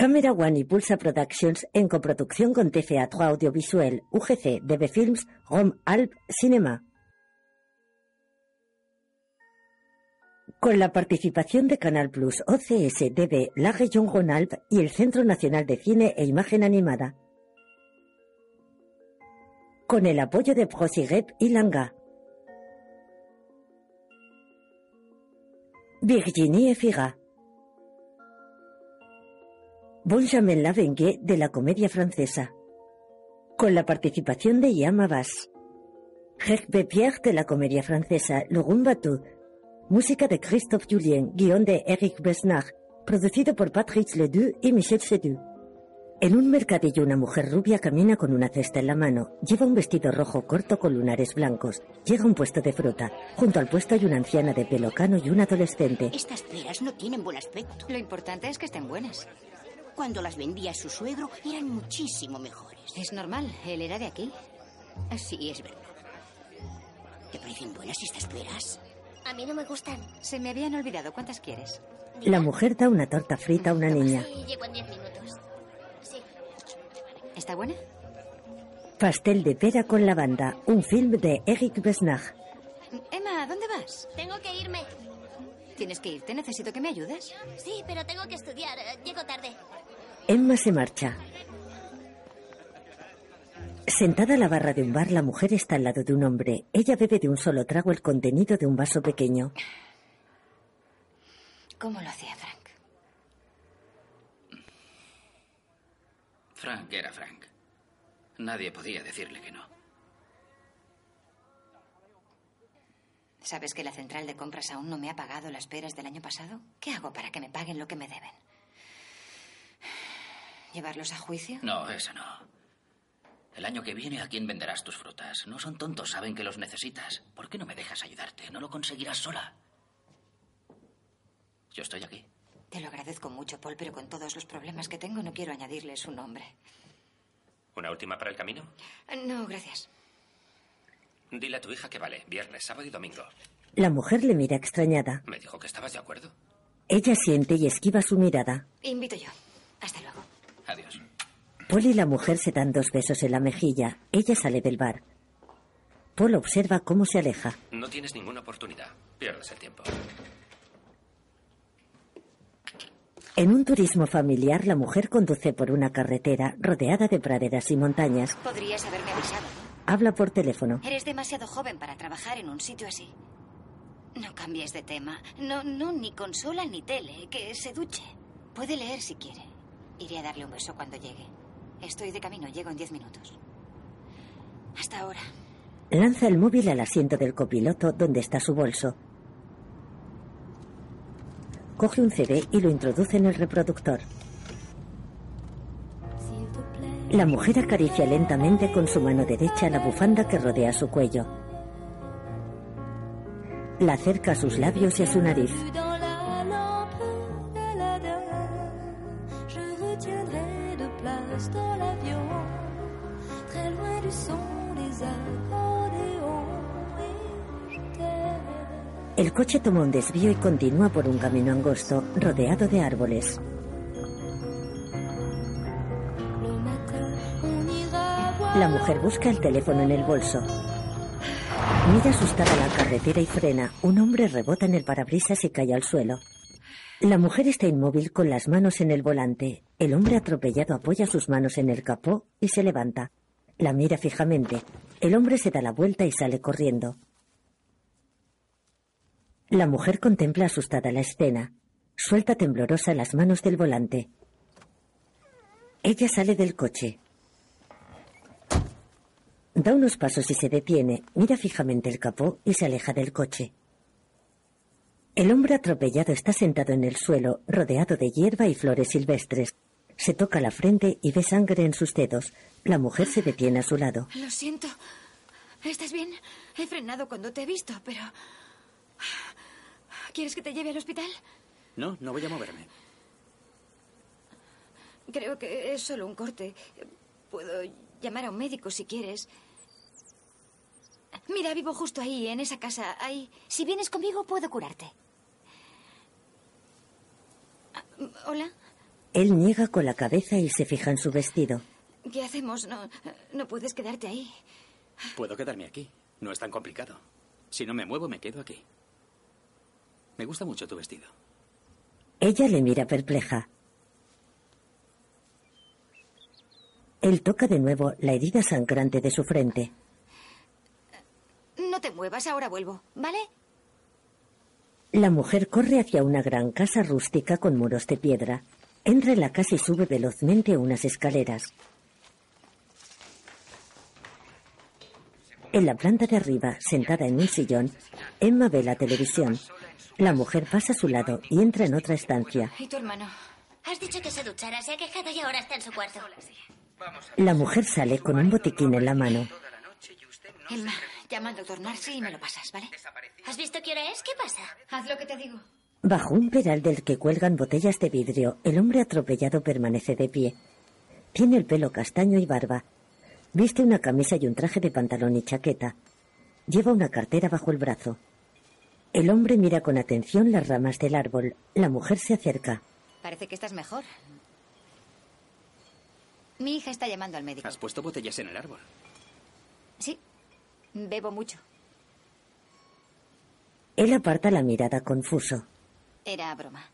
Cámara One y Pulsa Productions en coproducción con TFA 3 Audiovisuel, UGC, DB Films, Rome Alp Cinema. Con la participación de Canal Plus, OCS, DB, la Región Rhône-Alpes y el Centro Nacional de Cine e Imagen Animada. Con el apoyo de Prosigep y Langa. Virginie Figa. Benjamin Lavengue de la comedia francesa. Con la participación de Yama Bass. Hervé Pierre de la comedia francesa Le Rumbatou. Música de Christophe Julien, guion de Eric Besnard, producido por Patrick Ledoux y Michel Sedu. En un mercadillo una mujer rubia camina con una cesta en la mano. Lleva un vestido rojo corto con lunares blancos. Llega a un puesto de fruta. Junto al puesto hay una anciana de pelo cano y un adolescente. Estas peras no tienen buen aspecto. Lo importante es que estén buenas. Cuando las vendía su suegro eran muchísimo mejores. Es normal, él era de aquí. Así es verdad. ¿Te parecen buenas estas peras? A mí no me gustan. Se me habían olvidado. ¿Cuántas quieres? La mujer da una torta frita a una niña. Sí, llego en diez minutos. Sí. ¿Está buena? Pastel de pera con lavanda, un film de Eric Besnard. Emma, ¿dónde vas? Tengo que irme. ¿Tienes que irte? Necesito que me ayudes. Sí, pero tengo que estudiar. Eh, Llego tarde. Emma se marcha. Sentada a la barra de un bar, la mujer está al lado de un hombre. Ella bebe de un solo trago el contenido de un vaso pequeño. ¿Cómo lo hacía Frank? Frank era Frank. Nadie podía decirle que no. ¿Sabes que la central de compras aún no me ha pagado las peras del año pasado? ¿Qué hago para que me paguen lo que me deben? ¿Llevarlos a juicio? No, eso no. El año que viene, ¿a quién venderás tus frutas? No son tontos, saben que los necesitas. ¿Por qué no me dejas ayudarte? No lo conseguirás sola. Yo estoy aquí. Te lo agradezco mucho, Paul, pero con todos los problemas que tengo no quiero añadirle su nombre. ¿Una última para el camino? No, gracias. Dile a tu hija que vale, viernes, sábado y domingo. La mujer le mira extrañada. Me dijo que estabas de acuerdo. Ella siente y esquiva su mirada. Invito yo. Hasta luego. Adiós. Paul y la mujer se dan dos besos en la mejilla. Ella sale del bar. Paul observa cómo se aleja. No tienes ninguna oportunidad. Pierdes el tiempo. En un turismo familiar, la mujer conduce por una carretera rodeada de praderas y montañas. Podrías haberme avisado. Habla por teléfono. Eres demasiado joven para trabajar en un sitio así. No cambies de tema. No, no, ni consola ni tele. Que se duche. Puede leer si quiere. Iré a darle un beso cuando llegue. Estoy de camino, llego en diez minutos. Hasta ahora. Lanza el móvil al asiento del copiloto donde está su bolso. Coge un CD y lo introduce en el reproductor. La mujer acaricia lentamente con su mano derecha la bufanda que rodea su cuello. La acerca a sus labios y a su nariz. El coche toma un desvío y continúa por un camino angosto, rodeado de árboles. La mujer busca el teléfono en el bolso. Mira asustada la carretera y frena. Un hombre rebota en el parabrisas y cae al suelo. La mujer está inmóvil con las manos en el volante. El hombre atropellado apoya sus manos en el capó y se levanta. La mira fijamente. El hombre se da la vuelta y sale corriendo. La mujer contempla asustada la escena. Suelta temblorosa las manos del volante. Ella sale del coche. Da unos pasos y se detiene, mira fijamente el capó y se aleja del coche. El hombre atropellado está sentado en el suelo, rodeado de hierba y flores silvestres. Se toca la frente y ve sangre en sus dedos. La mujer se detiene a su lado. Lo siento. ¿Estás bien? He frenado cuando te he visto, pero... ¿Quieres que te lleve al hospital? No, no voy a moverme. Creo que es solo un corte. Puedo llamar a un médico si quieres. Mira, vivo justo ahí, en esa casa. Ahí. Si vienes conmigo, puedo curarte. Ah, ¿Hola? Él niega con la cabeza y se fija en su vestido. ¿Qué hacemos? No, no puedes quedarte ahí. Puedo quedarme aquí. No es tan complicado. Si no me muevo, me quedo aquí. Me gusta mucho tu vestido. Ella le mira perpleja. Él toca de nuevo la herida sangrante de su frente. No te muevas, ahora vuelvo, ¿vale? La mujer corre hacia una gran casa rústica con muros de piedra. Entra en la casa y sube velozmente unas escaleras. En la planta de arriba, sentada en un sillón, Emma ve la televisión. La mujer pasa a su lado y entra en otra estancia. ¿Y tu hermano? Has dicho que se duchara, se ha quejado y ahora está en su cuarto. La mujer sale con un botiquín en la mano. Emma, llama al doctor Narcy y me lo pasas, ¿vale? ¿Has visto qué hora es? ¿Qué pasa? Haz lo que te digo. Bajo un peral del que cuelgan botellas de vidrio, el hombre atropellado permanece de pie. Tiene el pelo castaño y barba. Viste una camisa y un traje de pantalón y chaqueta. Lleva una cartera bajo el brazo. El hombre mira con atención las ramas del árbol. La mujer se acerca. Parece que estás mejor. Mi hija está llamando al médico. Has puesto botellas en el árbol. Sí, bebo mucho. Él aparta la mirada confuso. Era broma.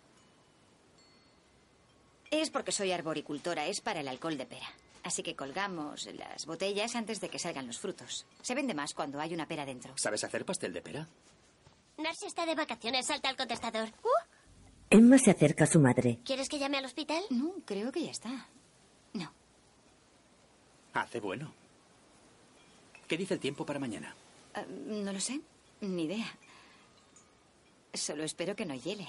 Es porque soy arboricultora, es para el alcohol de pera. Así que colgamos las botellas antes de que salgan los frutos. Se vende más cuando hay una pera dentro. ¿Sabes hacer pastel de pera? Narcy está de vacaciones, salta al contestador. Uh, Emma se acerca a su madre. ¿Quieres que llame al hospital? No, creo que ya está. Hace bueno. ¿Qué dice el tiempo para mañana? Ah, no lo sé. Ni idea. Solo espero que no hiele.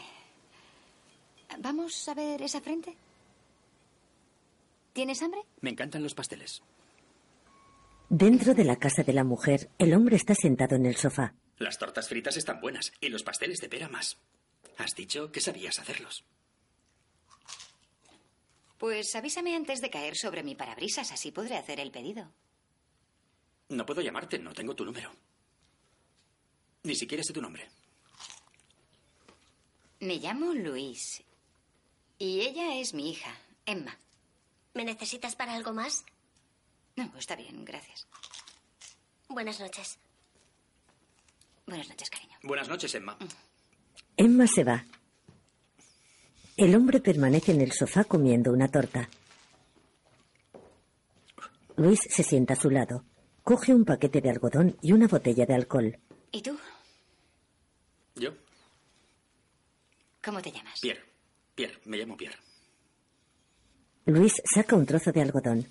¿Vamos a ver esa frente? ¿Tienes hambre? Me encantan los pasteles. Dentro de la casa de la mujer, el hombre está sentado en el sofá. Las tortas fritas están buenas y los pasteles de pera más. Has dicho que sabías hacerlos. Pues avísame antes de caer sobre mi parabrisas, así podré hacer el pedido. No puedo llamarte, no tengo tu número. Ni siquiera sé tu nombre. Me llamo Luis. Y ella es mi hija, Emma. ¿Me necesitas para algo más? No, está bien, gracias. Buenas noches. Buenas noches, cariño. Buenas noches, Emma. Emma se va. El hombre permanece en el sofá comiendo una torta. Luis se sienta a su lado. Coge un paquete de algodón y una botella de alcohol. ¿Y tú? ¿Yo? ¿Cómo te llamas? Pierre. Pierre, me llamo Pierre. Luis saca un trozo de algodón.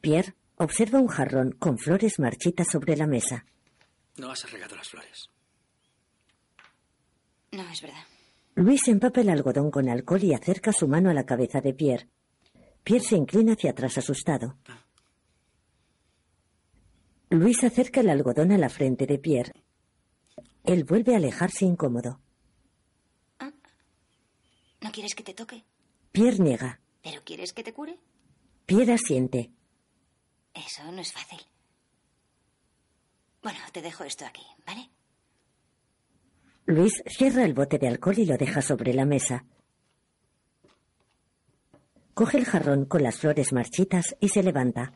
Pierre observa un jarrón con flores marchitas sobre la mesa. No has regado las flores. No, es verdad. Luis empapa el algodón con alcohol y acerca su mano a la cabeza de Pierre. Pierre se inclina hacia atrás asustado. Luis acerca el algodón a la frente de Pierre. Él vuelve a alejarse incómodo. ¿No quieres que te toque? Pierre niega. ¿Pero quieres que te cure? Pierre asiente. Eso no es fácil. Bueno, te dejo esto aquí, ¿vale? Luis cierra el bote de alcohol y lo deja sobre la mesa. Coge el jarrón con las flores marchitas y se levanta.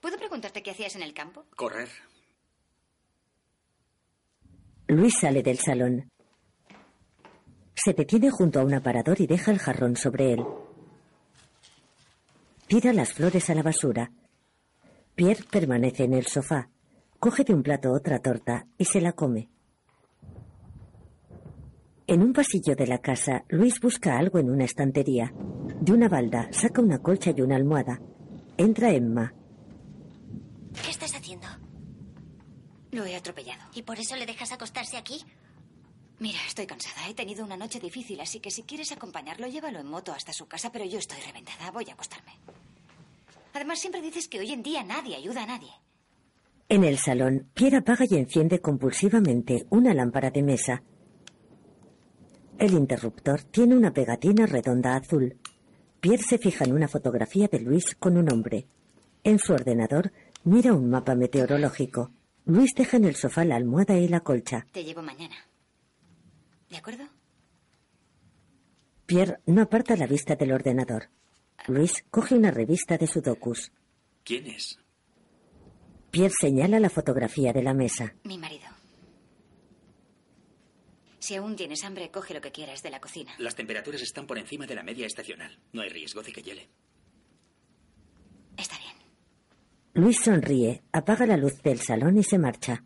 ¿Puedo preguntarte qué hacías en el campo? Correr. Luis sale del salón. Se detiene junto a un aparador y deja el jarrón sobre él. Tira las flores a la basura. Pierre permanece en el sofá. Coge de un plato otra torta y se la come. En un pasillo de la casa, Luis busca algo en una estantería. De una balda saca una colcha y una almohada. Entra Emma. ¿Qué estás haciendo? Lo he atropellado. ¿Y por eso le dejas acostarse aquí? Mira, estoy cansada. He tenido una noche difícil, así que si quieres acompañarlo, llévalo en moto hasta su casa, pero yo estoy reventada. Voy a acostarme. Además, siempre dices que hoy en día nadie ayuda a nadie. En el salón, Pierre apaga y enciende compulsivamente una lámpara de mesa. El interruptor tiene una pegatina redonda azul. Pierre se fija en una fotografía de Luis con un hombre. En su ordenador mira un mapa meteorológico. Luis deja en el sofá la almohada y la colcha. Te llevo mañana. ¿De acuerdo? Pierre no aparta la vista del ordenador. Luis coge una revista de sudokus. ¿Quién es? Pierre señala la fotografía de la mesa. Mi marido. Si aún tienes hambre, coge lo que quieras de la cocina. Las temperaturas están por encima de la media estacional. No hay riesgo de que hiele. Está bien. Luis sonríe, apaga la luz del salón y se marcha.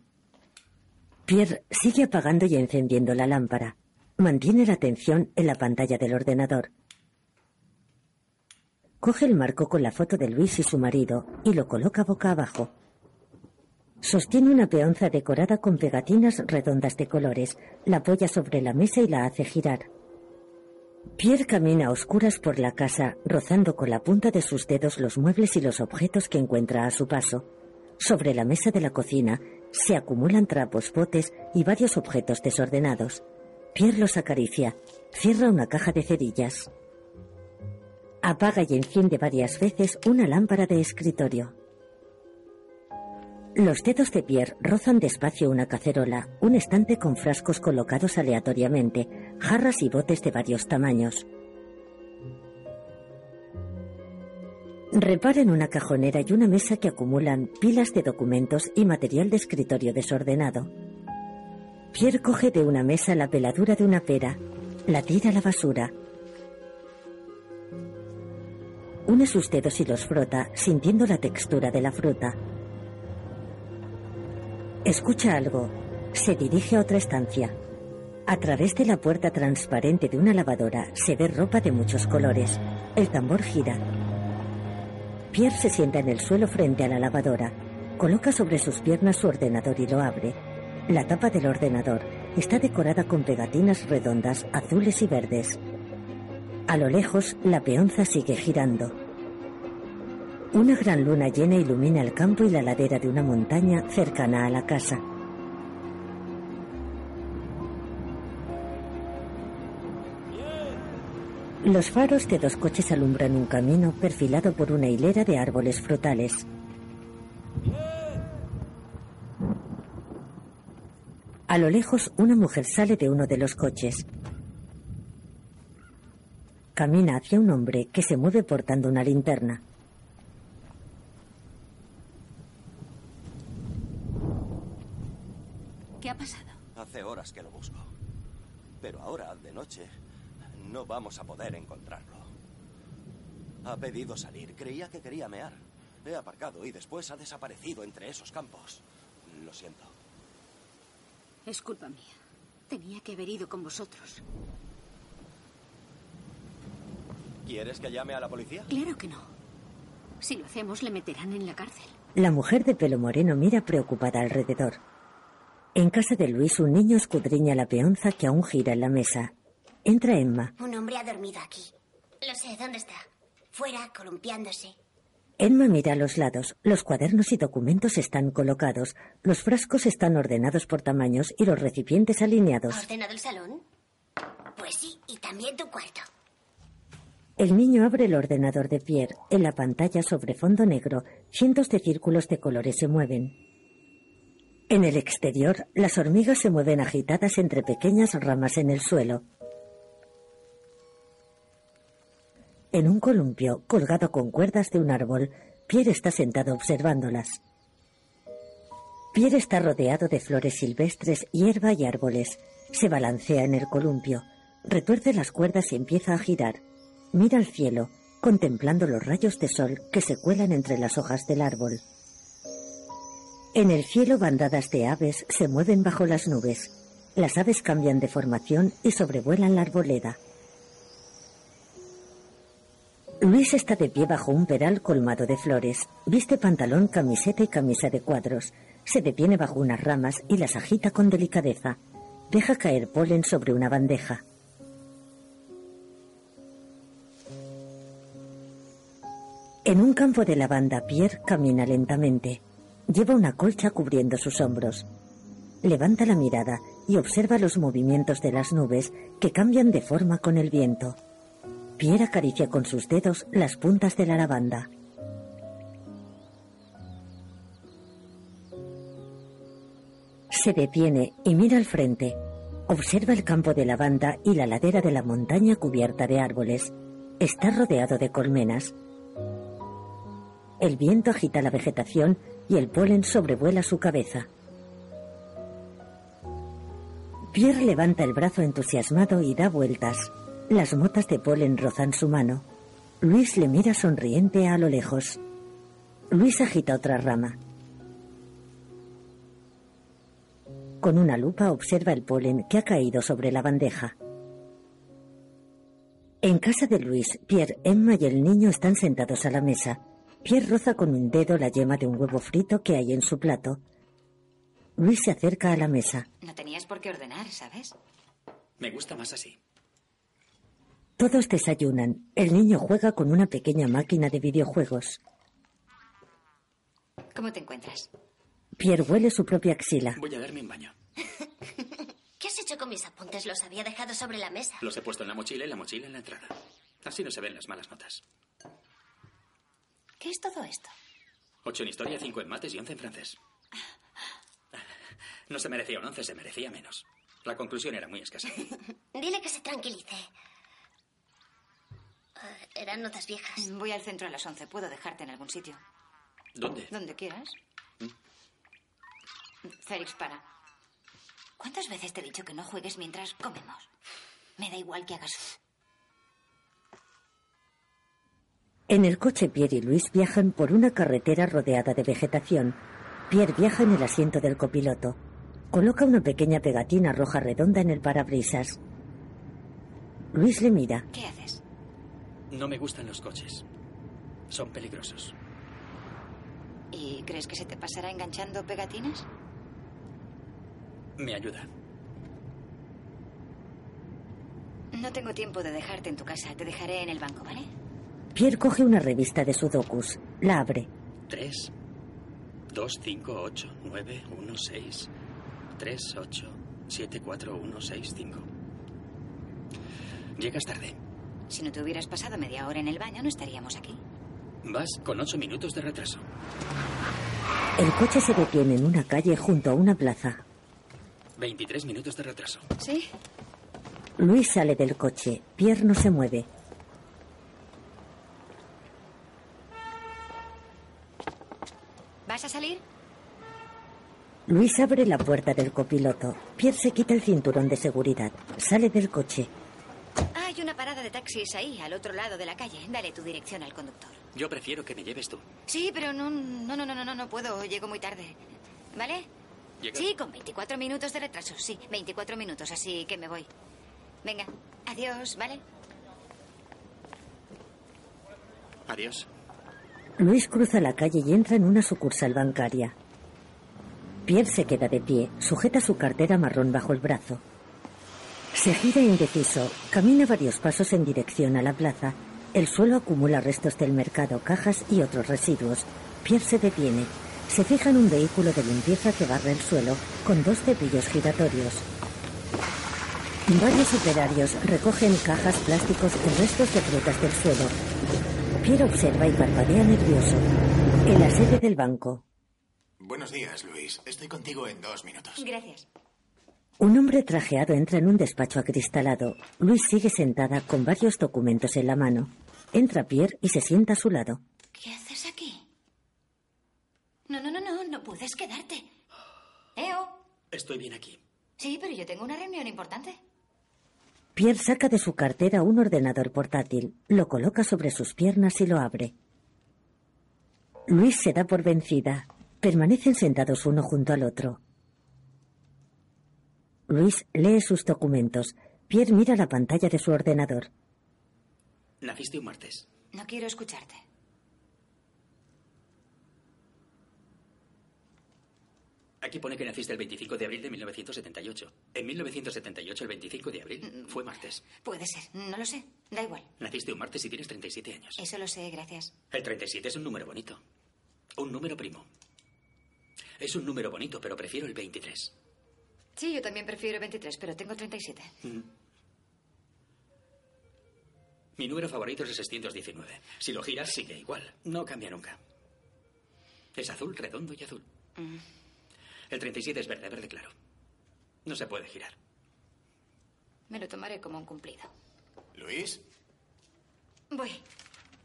Pierre sigue apagando y encendiendo la lámpara. Mantiene la atención en la pantalla del ordenador. Coge el marco con la foto de Luis y su marido y lo coloca boca abajo. Sostiene una peonza decorada con pegatinas redondas de colores, la apoya sobre la mesa y la hace girar. Pierre camina a oscuras por la casa, rozando con la punta de sus dedos los muebles y los objetos que encuentra a su paso. Sobre la mesa de la cocina se acumulan trapos, botes y varios objetos desordenados. Pierre los acaricia. Cierra una caja de cerillas. Apaga y enciende varias veces una lámpara de escritorio. Los dedos de Pierre rozan despacio una cacerola, un estante con frascos colocados aleatoriamente, jarras y botes de varios tamaños. Repara en una cajonera y una mesa que acumulan pilas de documentos y material de escritorio desordenado. Pierre coge de una mesa la peladura de una pera, la tira a la basura. Une sus dedos y los frota, sintiendo la textura de la fruta. Escucha algo. Se dirige a otra estancia. A través de la puerta transparente de una lavadora se ve ropa de muchos colores. El tambor gira. Pierre se sienta en el suelo frente a la lavadora. Coloca sobre sus piernas su ordenador y lo abre. La tapa del ordenador está decorada con pegatinas redondas azules y verdes. A lo lejos, la peonza sigue girando. Una gran luna llena ilumina el campo y la ladera de una montaña cercana a la casa. Los faros de dos coches alumbran un camino perfilado por una hilera de árboles frutales. A lo lejos, una mujer sale de uno de los coches. Camina hacia un hombre que se mueve portando una linterna. Ha pasado? Hace horas que lo busco. Pero ahora, de noche, no vamos a poder encontrarlo. Ha pedido salir. Creía que quería mear. He aparcado y después ha desaparecido entre esos campos. Lo siento. Es culpa mía. Tenía que haber ido con vosotros. ¿Quieres que llame a la policía? Claro que no. Si lo hacemos, le meterán en la cárcel. La mujer de pelo moreno mira preocupada alrededor. En casa de Luis, un niño escudriña la peonza que aún gira en la mesa. Entra Emma. Un hombre ha dormido aquí. Lo sé, ¿dónde está? Fuera, columpiándose. Emma mira a los lados. Los cuadernos y documentos están colocados. Los frascos están ordenados por tamaños y los recipientes ¿Ha alineados. ordenado el salón? Pues sí, y también tu cuarto. El niño abre el ordenador de Pierre. En la pantalla sobre fondo negro, cientos de círculos de colores se mueven. En el exterior, las hormigas se mueven agitadas entre pequeñas ramas en el suelo. En un columpio, colgado con cuerdas de un árbol, Pierre está sentado observándolas. Pierre está rodeado de flores silvestres, hierba y árboles. Se balancea en el columpio, retuerce las cuerdas y empieza a girar. Mira al cielo, contemplando los rayos de sol que se cuelan entre las hojas del árbol. En el cielo bandadas de aves se mueven bajo las nubes. Las aves cambian de formación y sobrevuelan la arboleda. Luis está de pie bajo un peral colmado de flores. Viste pantalón, camiseta y camisa de cuadros. Se detiene bajo unas ramas y las agita con delicadeza. Deja caer polen sobre una bandeja. En un campo de lavanda, Pierre camina lentamente. Lleva una colcha cubriendo sus hombros. Levanta la mirada y observa los movimientos de las nubes que cambian de forma con el viento. Pierre acaricia con sus dedos las puntas de la lavanda. Se detiene y mira al frente. Observa el campo de lavanda y la ladera de la montaña cubierta de árboles. Está rodeado de colmenas. El viento agita la vegetación y el polen sobrevuela su cabeza. Pierre levanta el brazo entusiasmado y da vueltas. Las motas de polen rozan su mano. Luis le mira sonriente a lo lejos. Luis agita otra rama. Con una lupa observa el polen que ha caído sobre la bandeja. En casa de Luis, Pierre, Emma y el niño están sentados a la mesa. Pierre roza con un dedo la yema de un huevo frito que hay en su plato. Luis se acerca a la mesa. No tenías por qué ordenar, ¿sabes? Me gusta más así. Todos desayunan. El niño juega con una pequeña máquina de videojuegos. ¿Cómo te encuentras? Pierre huele su propia axila. Voy a darme un baño. ¿Qué has hecho con mis apuntes? Los había dejado sobre la mesa. Los he puesto en la mochila y la mochila en la entrada. Así no se ven las malas notas. ¿Qué es todo esto? Ocho en historia, cinco en mates y once en francés. No se merecía un once, se merecía menos. La conclusión era muy escasa. Dile que se tranquilice. Ah, eran notas viejas. Voy al centro a las 11. Puedo dejarte en algún sitio. ¿Dónde? Donde quieras. Félix, para. ¿Cuántas veces te he dicho que no juegues mientras comemos? Me da igual que hagas. En el coche Pierre y Luis viajan por una carretera rodeada de vegetación. Pierre viaja en el asiento del copiloto. Coloca una pequeña pegatina roja redonda en el parabrisas. Luis le mira. ¿Qué haces? No me gustan los coches. Son peligrosos. ¿Y crees que se te pasará enganchando pegatinas? Me ayuda. No tengo tiempo de dejarte en tu casa. Te dejaré en el banco, ¿vale? Pierre coge una revista de sudokus. La abre. Tres, dos, cinco, ocho, nueve, uno, seis, tres, ocho, siete, cuatro, uno, seis, cinco. Llegas tarde. Si no te hubieras pasado media hora en el baño, no estaríamos aquí. Vas con ocho minutos de retraso. El coche se detiene en una calle junto a una plaza. 23 minutos de retraso. ¿Sí? Luis sale del coche. Pierre no se mueve. ¿Vas a salir? Luis abre la puerta del copiloto. Pierre se quita el cinturón de seguridad. Sale del coche. Hay una parada de taxis ahí, al otro lado de la calle. Dale tu dirección al conductor. Yo prefiero que me lleves tú. Sí, pero no, no, no, no, no, no puedo. Llego muy tarde. ¿Vale? Llega- Sí, con 24 minutos de retraso. Sí, 24 minutos, así que me voy. Venga, adiós, ¿vale? Adiós. Luis cruza la calle y entra en una sucursal bancaria. Pierre se queda de pie, sujeta su cartera marrón bajo el brazo. Se gira indeciso, camina varios pasos en dirección a la plaza. El suelo acumula restos del mercado, cajas y otros residuos. Pierre se detiene. Se fija en un vehículo de limpieza que barre el suelo con dos cepillos giratorios. Varios operarios recogen cajas, plásticos y restos de frutas del suelo. Pierre observa y parpadea nervioso. En la sede del banco, Buenos días, Luis. Estoy contigo en dos minutos. Gracias. un hombre trajeado entra en un despacho acristalado. Luis sigue sentada con varios documentos en la mano. Entra Pierre y se sienta a su lado. ¿Qué haces aquí? No, no, no, no, no puedes quedarte. Eo. Estoy bien aquí. Sí, pero yo tengo una reunión importante. Pierre saca de su cartera un ordenador portátil, lo coloca sobre sus piernas y lo abre. Luis se da por vencida. Permanecen sentados uno junto al otro. Luis lee sus documentos. Pierre mira la pantalla de su ordenador. Naciste un martes. No quiero escucharte. Aquí pone que naciste el 25 de abril de 1978. En 1978, el 25 de abril, fue martes. Puede ser, no lo sé. Da igual. Naciste un martes y tienes 37 años. Eso lo sé, gracias. El 37 es un número bonito. Un número primo. Es un número bonito, pero prefiero el 23. Sí, yo también prefiero 23, pero tengo 37. Mm. Mi número favorito es el 619. Si lo giras, sigue igual. No cambia nunca. Es azul, redondo y azul. Mm. El 37 es verde, verde claro. No se puede girar. Me lo tomaré como un cumplido. Luis, Voy.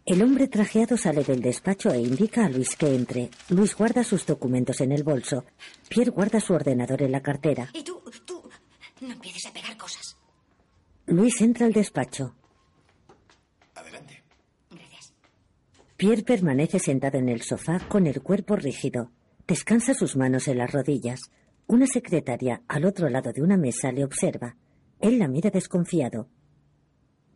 El hombre trajeado sale del despacho e indica a Luis que entre. Luis guarda sus documentos en el bolso. Pierre guarda su ordenador en la cartera. Y tú, tú, no empieces a pegar cosas. Luis entra al despacho. adelante. Gracias. Pierre permanece sentado en el sofá con el cuerpo rígido. Descansa sus manos en las rodillas. Una secretaria al otro lado de una mesa le observa. Él la mira desconfiado.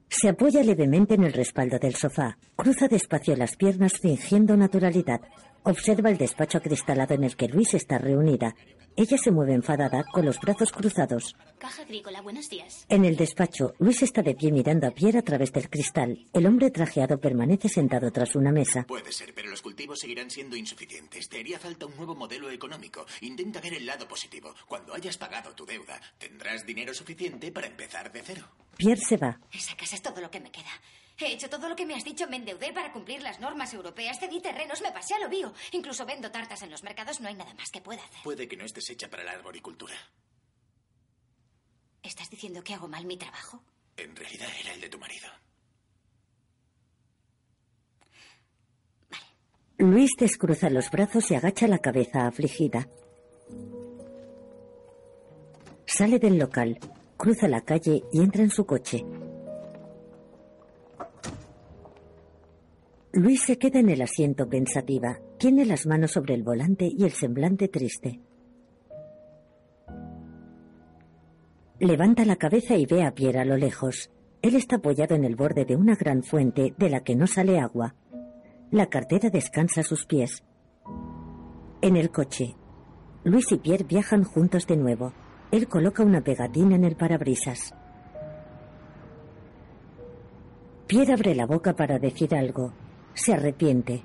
Se apoya levemente en el respaldo del sofá. Cruza despacio las piernas fingiendo naturalidad. Observa el despacho acristalado en el que Luis está reunida. Ella se mueve enfadada con los brazos cruzados. Caja agrícola, buenos días. En el despacho, Luis está de pie mirando a Pierre a través del cristal. El hombre trajeado permanece sentado tras una mesa. Puede ser, pero los cultivos seguirán siendo insuficientes. Te haría falta un nuevo modelo económico. Intenta ver el lado positivo. Cuando hayas pagado tu deuda, tendrás dinero suficiente para empezar de cero. Pierre se va. Esa casa es todo lo que me queda. He hecho todo lo que me has dicho, me endeudé para cumplir las normas europeas, cedí terrenos, me pasé a lo bio. Incluso vendo tartas en los mercados, no hay nada más que pueda hacer. Puede que no estés hecha para la arboricultura. ¿Estás diciendo que hago mal mi trabajo? En realidad era el de tu marido. Luis descruza los brazos y agacha la cabeza afligida. Sale del local, cruza la calle y entra en su coche. Luis se queda en el asiento pensativa. Tiene las manos sobre el volante y el semblante triste. Levanta la cabeza y ve a Pierre a lo lejos. Él está apoyado en el borde de una gran fuente de la que no sale agua. La cartera descansa a sus pies. En el coche, Luis y Pierre viajan juntos de nuevo. Él coloca una pegatina en el parabrisas. Pierre abre la boca para decir algo. Se arrepiente.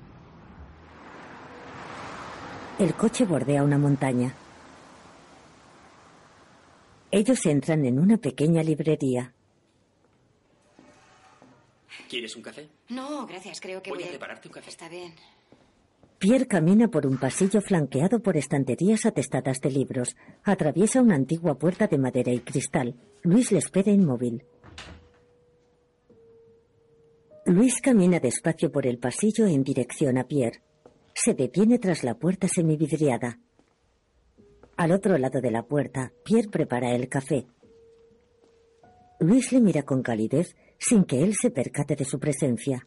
El coche bordea una montaña. Ellos entran en una pequeña librería. ¿Quieres un café? No, gracias, creo que Voy voy, a prepararte un café. Está bien. Pierre camina por un pasillo flanqueado por estanterías atestadas de libros. Atraviesa una antigua puerta de madera y cristal. Luis le espera inmóvil. Luis camina despacio por el pasillo en dirección a Pierre. Se detiene tras la puerta semividriada. Al otro lado de la puerta, Pierre prepara el café. Luis le mira con calidez sin que él se percate de su presencia.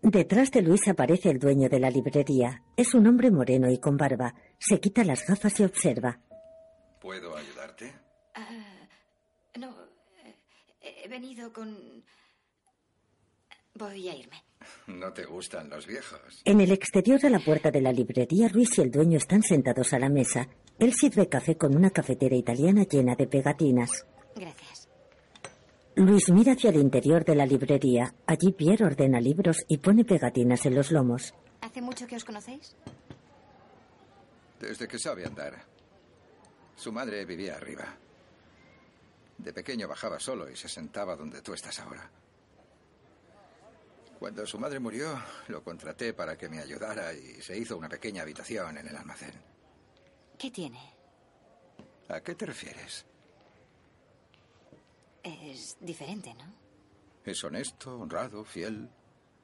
Detrás de Luis aparece el dueño de la librería. Es un hombre moreno y con barba. Se quita las gafas y observa. ¿Puedo ayudarte? Ah, no, eh, he venido con... Voy a irme. No te gustan los viejos. En el exterior de la puerta de la librería, Luis y el dueño están sentados a la mesa. Él sirve café con una cafetera italiana llena de pegatinas. Gracias. Luis mira hacia el interior de la librería. Allí Pierre ordena libros y pone pegatinas en los lomos. ¿Hace mucho que os conocéis? Desde que sabe andar. Su madre vivía arriba. De pequeño bajaba solo y se sentaba donde tú estás ahora. Cuando su madre murió, lo contraté para que me ayudara y se hizo una pequeña habitación en el almacén. ¿Qué tiene? ¿A qué te refieres? Es diferente, ¿no? Es honesto, honrado, fiel,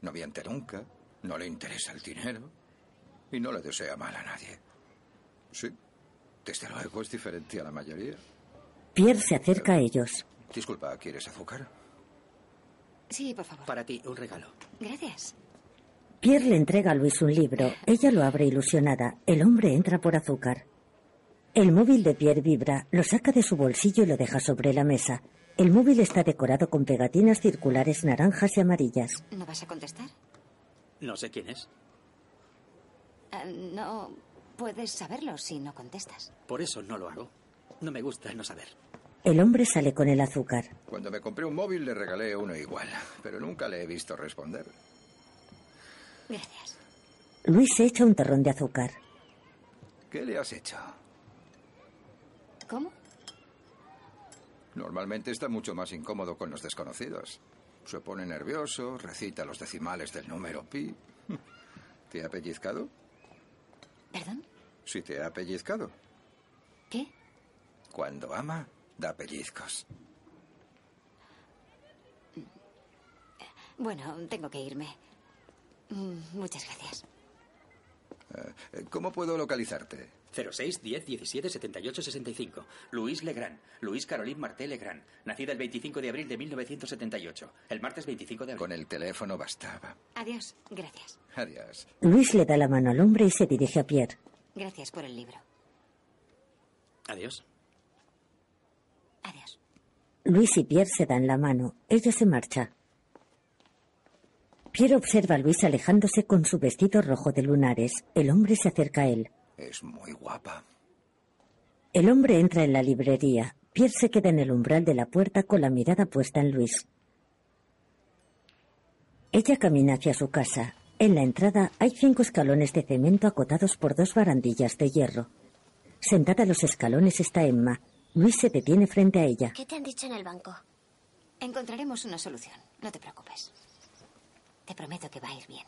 no miente nunca, no le interesa el dinero y no le desea mal a nadie. Sí, desde luego es diferente a la mayoría. Pierre se acerca a ellos. Disculpa, ¿quieres azúcar? Sí, por favor. Para ti, un regalo. Gracias. Pierre le entrega a Luis un libro. Ella lo abre ilusionada. El hombre entra por azúcar. El móvil de Pierre vibra, lo saca de su bolsillo y lo deja sobre la mesa. El móvil está decorado con pegatinas circulares naranjas y amarillas. ¿No vas a contestar? No sé quién es. Ah, no puedes saberlo si no contestas. Por eso no lo hago. No me gusta no saber. El hombre sale con el azúcar. Cuando me compré un móvil le regalé uno igual, pero nunca le he visto responder. Gracias. Luis se echa un terrón de azúcar. ¿Qué le has hecho? ¿Cómo? Normalmente está mucho más incómodo con los desconocidos. Se pone nervioso, recita los decimales del número pi. ¿Te ha pellizcado? ¿Perdón? Sí, te ha pellizcado. ¿Qué? Cuando ama, Da pellizcos. Bueno, tengo que irme. Mm, muchas gracias. Eh, eh, ¿Cómo puedo localizarte? 06 10 17 78 65. Luis Legrand. Luis Caroline Martel Legrand. Nacida el 25 de abril de 1978. El martes 25 de abril. Con el teléfono bastaba. Adiós. Gracias. Adiós. Luis le da la mano al hombre y se dirige a Pierre. Gracias por el libro. Adiós. Adiós. Luis y Pierre se dan la mano. Ella se marcha. Pierre observa a Luis alejándose con su vestido rojo de lunares. El hombre se acerca a él. Es muy guapa. El hombre entra en la librería. Pierre se queda en el umbral de la puerta con la mirada puesta en Luis. Ella camina hacia su casa. En la entrada hay cinco escalones de cemento acotados por dos barandillas de hierro. Sentada a los escalones está Emma. Luis se detiene frente a ella. ¿Qué te han dicho en el banco? Encontraremos una solución. No te preocupes. Te prometo que va a ir bien.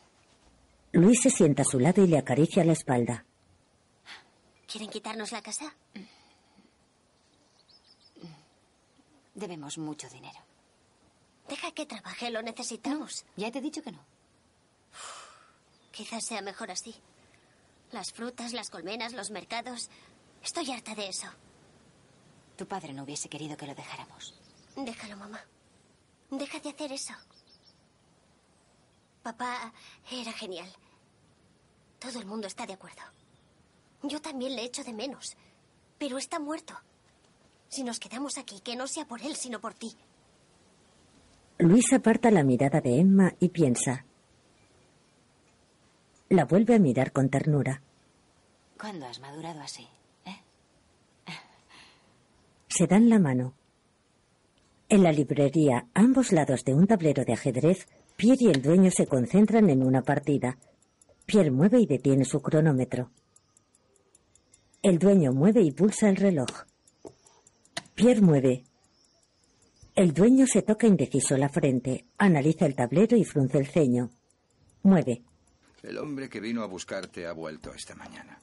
Luis se sienta a su lado y le acaricia la espalda. ¿Quieren quitarnos la casa? Debemos mucho dinero. Deja que trabaje, lo necesitamos. Ya te he dicho que no. Quizás sea mejor así. Las frutas, las colmenas, los mercados. Estoy harta de eso. Tu padre no hubiese querido que lo dejáramos. Déjalo, mamá. Deja de hacer eso. Papá era genial. Todo el mundo está de acuerdo. Yo también le echo de menos. Pero está muerto. Si nos quedamos aquí, que no sea por él, sino por ti. Luis aparta la mirada de Emma y piensa. La vuelve a mirar con ternura. ¿Cuándo has madurado así? Se dan la mano. En la librería, a ambos lados de un tablero de ajedrez, Pierre y el dueño se concentran en una partida. Pierre mueve y detiene su cronómetro. El dueño mueve y pulsa el reloj. Pierre mueve. El dueño se toca indeciso la frente, analiza el tablero y frunce el ceño. Mueve. El hombre que vino a buscarte ha vuelto esta mañana.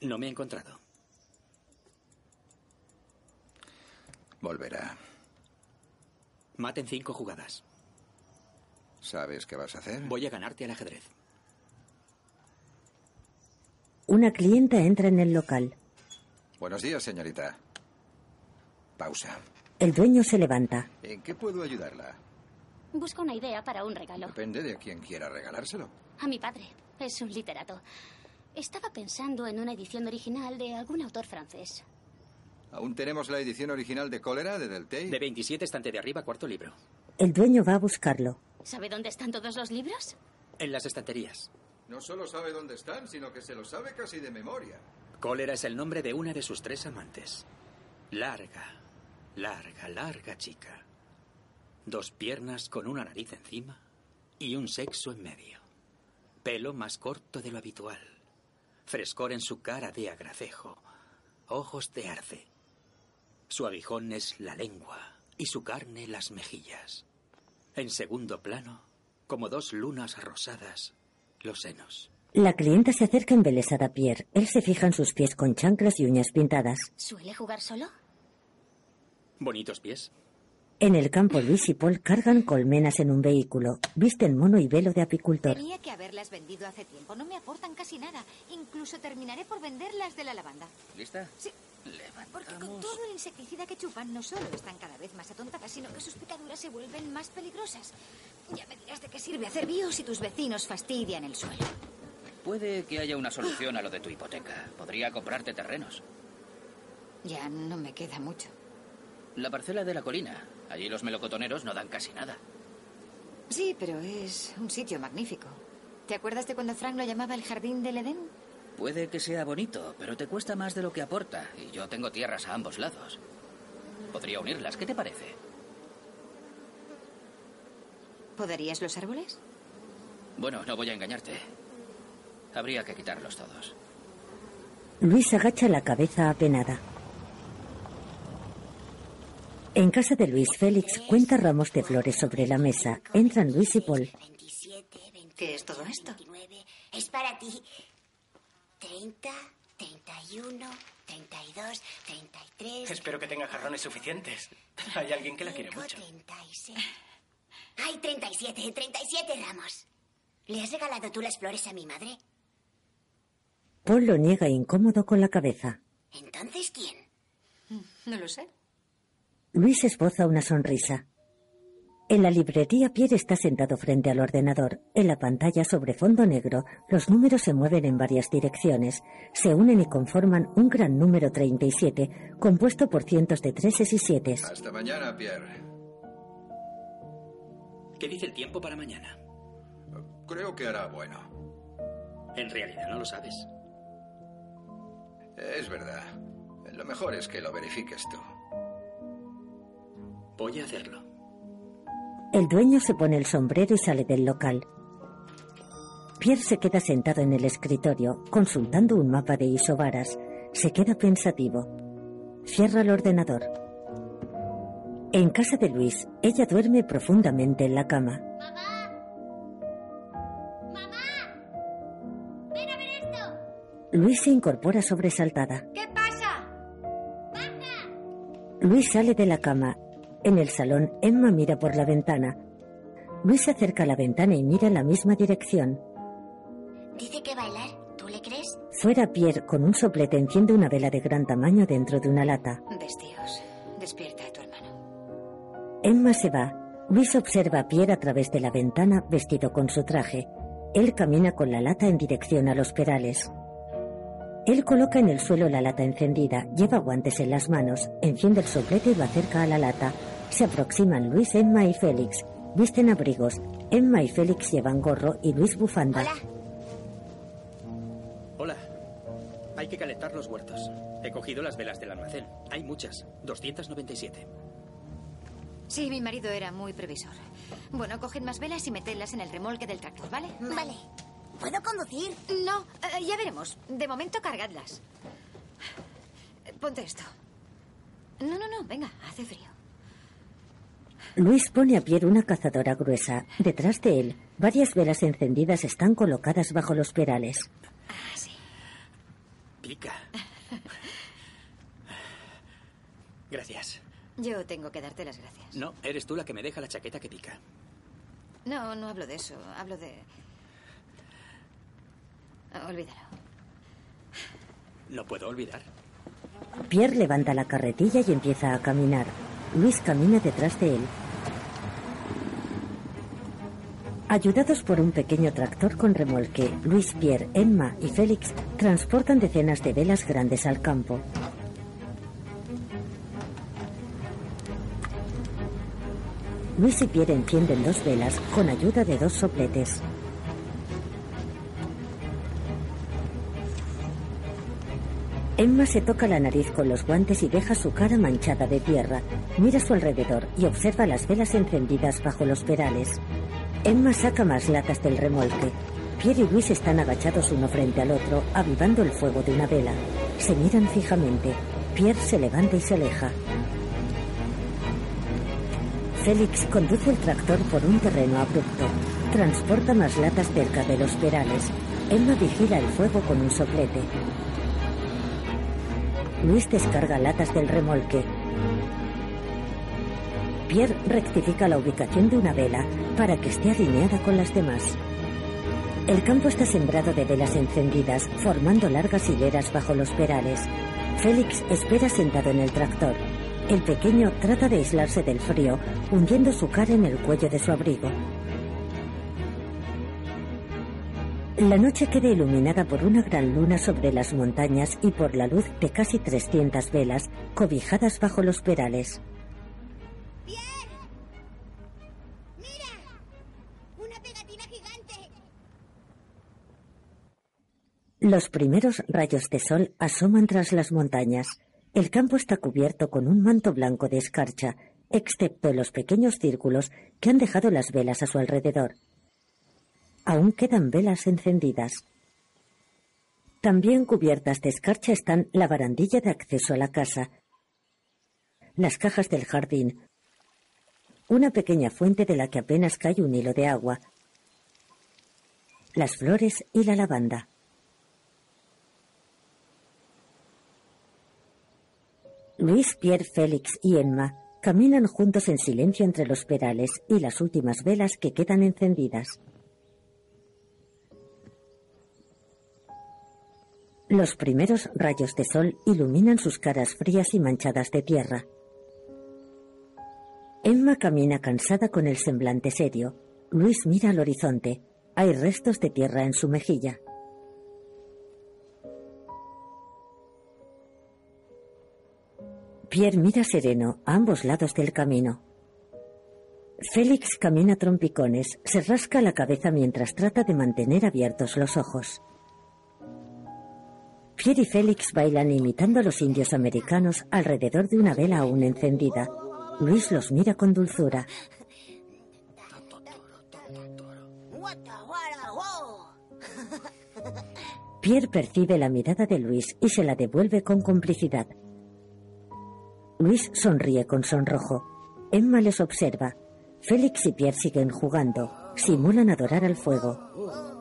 No me he encontrado. Volverá. Maten cinco jugadas. ¿Sabes qué vas a hacer? Voy a ganarte al ajedrez. Una clienta entra en el local. Buenos días, señorita. Pausa. El dueño se levanta. ¿En qué puedo ayudarla? Busco una idea para un regalo. Depende de quién quiera regalárselo. A mi padre. Es un literato. Estaba pensando en una edición original de algún autor francés. ¿Aún tenemos la edición original de Cólera de Deltey? De 27, estante de arriba, cuarto libro. El dueño va a buscarlo. ¿Sabe dónde están todos los libros? En las estanterías. No solo sabe dónde están, sino que se lo sabe casi de memoria. Cólera es el nombre de una de sus tres amantes. Larga, larga, larga chica. Dos piernas con una nariz encima y un sexo en medio. Pelo más corto de lo habitual. Frescor en su cara de agracejo. Ojos de arce. Su aguijón es la lengua y su carne las mejillas. En segundo plano, como dos lunas rosadas, los senos. La clienta se acerca embelesada a Pierre. Él se fija en sus pies con chanclas y uñas pintadas. ¿Suele jugar solo? Bonitos pies. En el campo, Luis y Paul cargan colmenas en un vehículo. Visten mono y velo de apicultor. Tenía que haberlas vendido hace tiempo. No me aportan casi nada. Incluso terminaré por venderlas de la lavanda. ¿Lista? Sí. Porque con todo el insecticida que chupan, no solo están cada vez más atontadas, sino que sus picaduras se vuelven más peligrosas. Ya me dirás de qué sirve hacer bios si tus vecinos fastidian el suelo. Puede que haya una solución a lo de tu hipoteca. Podría comprarte terrenos. Ya no me queda mucho. La parcela de la colina. Allí los melocotoneros no dan casi nada. Sí, pero es un sitio magnífico. ¿Te acuerdas de cuando Frank lo llamaba el jardín del Edén? Puede que sea bonito, pero te cuesta más de lo que aporta. Y yo tengo tierras a ambos lados. Podría unirlas. ¿Qué te parece? ¿Podarías los árboles? Bueno, no voy a engañarte. Habría que quitarlos todos. Luis agacha la cabeza apenada. En casa de Luis, Félix cuenta ramos de flores sobre la mesa. Entran Luis y Paul. 27, 28, ¿Qué es todo esto? 29. Es para ti. 30, 31, 32, 33. Espero que tenga jarrones suficientes. Hay alguien que la quiere 35, mucho. 36. Hay 37, 37 ramos. ¿Le has regalado tú las flores a mi madre? Paul lo niega incómodo con la cabeza. ¿Entonces quién? No lo sé. Luis esboza una sonrisa. En la librería, Pierre está sentado frente al ordenador. En la pantalla sobre fondo negro, los números se mueven en varias direcciones, se unen y conforman un gran número 37, compuesto por cientos de treses y sietes. Hasta mañana, Pierre. ¿Qué dice el tiempo para mañana? Creo que hará bueno. En realidad no lo sabes. Es verdad. Lo mejor es que lo verifiques tú. Voy a hacerlo. El dueño se pone el sombrero y sale del local. Pierre se queda sentado en el escritorio, consultando un mapa de isobaras. Se queda pensativo. Cierra el ordenador. En casa de Luis, ella duerme profundamente en la cama. ¡Ven a ver esto! Luis se incorpora sobresaltada. ¿Qué pasa? Luis sale de la cama. En el salón, Emma mira por la ventana. Luis se acerca a la ventana y mira en la misma dirección. Dice que bailar. ¿Tú le crees? Fuera, Pierre, con un soplete, enciende una vela de gran tamaño dentro de una lata. Vestíos. Despierta a tu hermano. Emma se va. Luis observa a Pierre a través de la ventana, vestido con su traje. Él camina con la lata en dirección a los perales. Él coloca en el suelo la lata encendida, lleva guantes en las manos, enciende el soplete y lo acerca a la lata. Se aproximan Luis, Emma y Félix. Visten abrigos. Emma y Félix llevan gorro y Luis bufanda. Hola. Hay que calentar los huertos. He cogido las velas del almacén. Hay muchas. 297. Sí, mi marido era muy previsor. Bueno, coged más velas y metedlas en el remolque del tractor, ¿vale? Vale. ¿Puedo conducir? No, eh, ya veremos. De momento, cargadlas. Ponte esto. No, no, no, venga, hace frío. Luis pone a Pierre una cazadora gruesa. Detrás de él, varias velas encendidas están colocadas bajo los perales. Ah, sí. Pica. Gracias. Yo tengo que darte las gracias. No, eres tú la que me deja la chaqueta que pica. No, no hablo de eso. Hablo de... Olvídalo. No puedo olvidar. Pierre levanta la carretilla y empieza a caminar. Luis camina detrás de él. Ayudados por un pequeño tractor con remolque, Luis, Pierre, Emma y Félix transportan decenas de velas grandes al campo. Luis y Pierre encienden dos velas con ayuda de dos sopletes. Emma se toca la nariz con los guantes y deja su cara manchada de tierra. Mira a su alrededor y observa las velas encendidas bajo los perales. Emma saca más latas del remolque. Pierre y Luis están agachados uno frente al otro, avivando el fuego de una vela. Se miran fijamente. Pierre se levanta y se aleja. Félix conduce el tractor por un terreno abrupto. Transporta más latas cerca de los perales. Emma vigila el fuego con un soplete. Luis descarga latas del remolque. Pierre rectifica la ubicación de una vela para que esté alineada con las demás. El campo está sembrado de velas encendidas, formando largas hileras bajo los perales. Félix espera sentado en el tractor. El pequeño trata de aislarse del frío, hundiendo su cara en el cuello de su abrigo. La noche queda iluminada por una gran luna sobre las montañas y por la luz de casi 300 velas cobijadas bajo los perales. ¡Una pegatina gigante! Los primeros rayos de sol asoman tras las montañas. El campo está cubierto con un manto blanco de escarcha, excepto los pequeños círculos que han dejado las velas a su alrededor. Aún quedan velas encendidas. También cubiertas de escarcha están la barandilla de acceso a la casa, las cajas del jardín, una pequeña fuente de la que apenas cae un hilo de agua, las flores y la lavanda. Luis, Pierre, Félix y Emma Caminan juntos en silencio entre los perales y las últimas velas que quedan encendidas. Los primeros rayos de sol iluminan sus caras frías y manchadas de tierra. Emma camina cansada con el semblante serio. Luis mira al horizonte. Hay restos de tierra en su mejilla. Pierre mira sereno a ambos lados del camino. Félix camina trompicones, se rasca la cabeza mientras trata de mantener abiertos los ojos. Pierre y Félix bailan imitando a los indios americanos alrededor de una vela aún encendida. Luis los mira con dulzura. Pierre percibe la mirada de Luis y se la devuelve con complicidad. Luis sonríe con sonrojo. Emma les observa. Félix y Pierre siguen jugando. Simulan adorar al fuego.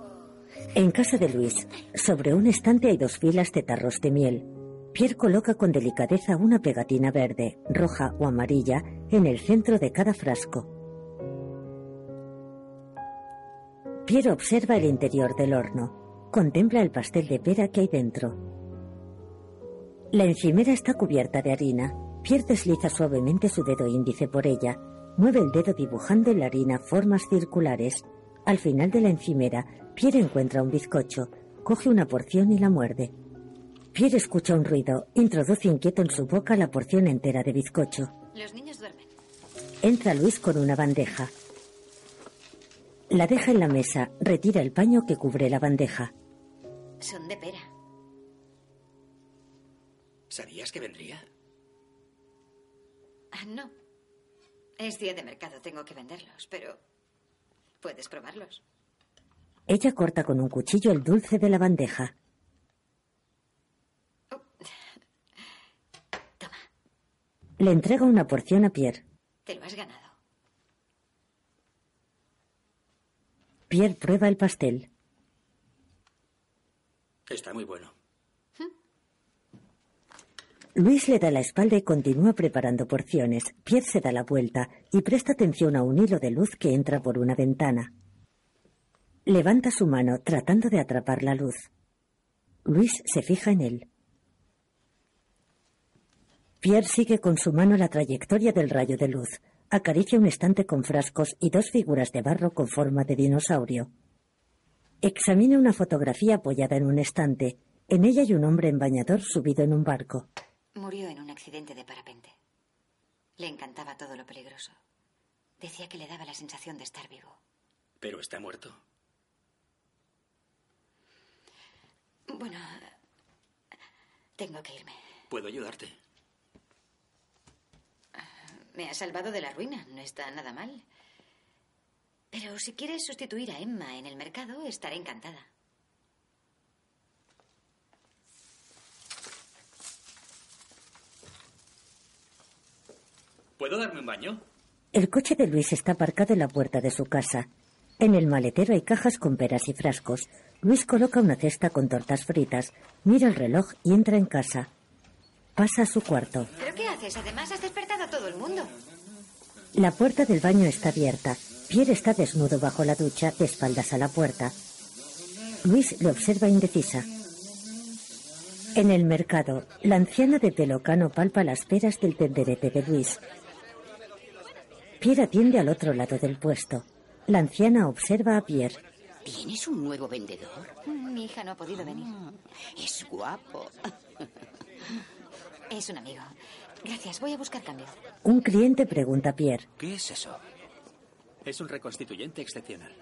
En casa de Luis, sobre un estante hay dos filas de tarros de miel. Pierre coloca con delicadeza una pegatina verde, roja o amarilla en el centro de cada frasco. Pierre observa el interior del horno. Contempla el pastel de pera que hay dentro. La encimera está cubierta de harina. Pierre desliza suavemente su dedo índice por ella. Mueve el dedo dibujando en la harina formas circulares. Al final de la encimera, Pierre encuentra un bizcocho. Coge una porción y la muerde. Pierre escucha un ruido. Introduce inquieto en su boca la porción entera de bizcocho. Los niños duermen. Entra Luis con una bandeja. La deja en la mesa. Retira el paño que cubre la bandeja. Son de pera. ¿Sabías que vendría? Ah, no. Es día de mercado, tengo que venderlos, pero puedes probarlos. Ella corta con un cuchillo el dulce de la bandeja. Le entrega una porción a Pierre. Te lo has ganado. Pierre prueba el pastel. Está muy bueno. Luis le da la espalda y continúa preparando porciones. Pierre se da la vuelta y presta atención a un hilo de luz que entra por una ventana. Levanta su mano tratando de atrapar la luz. Luis se fija en él. Pierre sigue con su mano la trayectoria del rayo de luz. Acaricia un estante con frascos y dos figuras de barro con forma de dinosaurio. Examina una fotografía apoyada en un estante. En ella hay un hombre en bañador subido en un barco. Murió en un accidente de parapente. Le encantaba todo lo peligroso. Decía que le daba la sensación de estar vivo. Pero está muerto. Bueno, tengo que irme. Puedo ayudarte. Me ha salvado de la ruina, no está nada mal. Pero si quieres sustituir a Emma en el mercado, estaré encantada. ¿Puedo darme un baño? El coche de Luis está aparcado en la puerta de su casa. En el maletero hay cajas con peras y frascos. Luis coloca una cesta con tortas fritas, mira el reloj y entra en casa. Pasa a su cuarto. ¿Pero qué haces? Además, has despertado a todo el mundo. La puerta del baño está abierta. Pierre está desnudo bajo la ducha, de espaldas a la puerta. Luis le observa indecisa. En el mercado, la anciana de pelo cano palpa las peras del tenderete de Luis. Pierre atiende al otro lado del puesto. La anciana observa a Pierre. ¿Tienes un nuevo vendedor? Mi hija no ha podido venir. Es guapo. Es un amigo. Gracias, voy a buscar cambio. Un cliente pregunta a Pierre. ¿Qué es eso? Es un reconstituyente excepcional.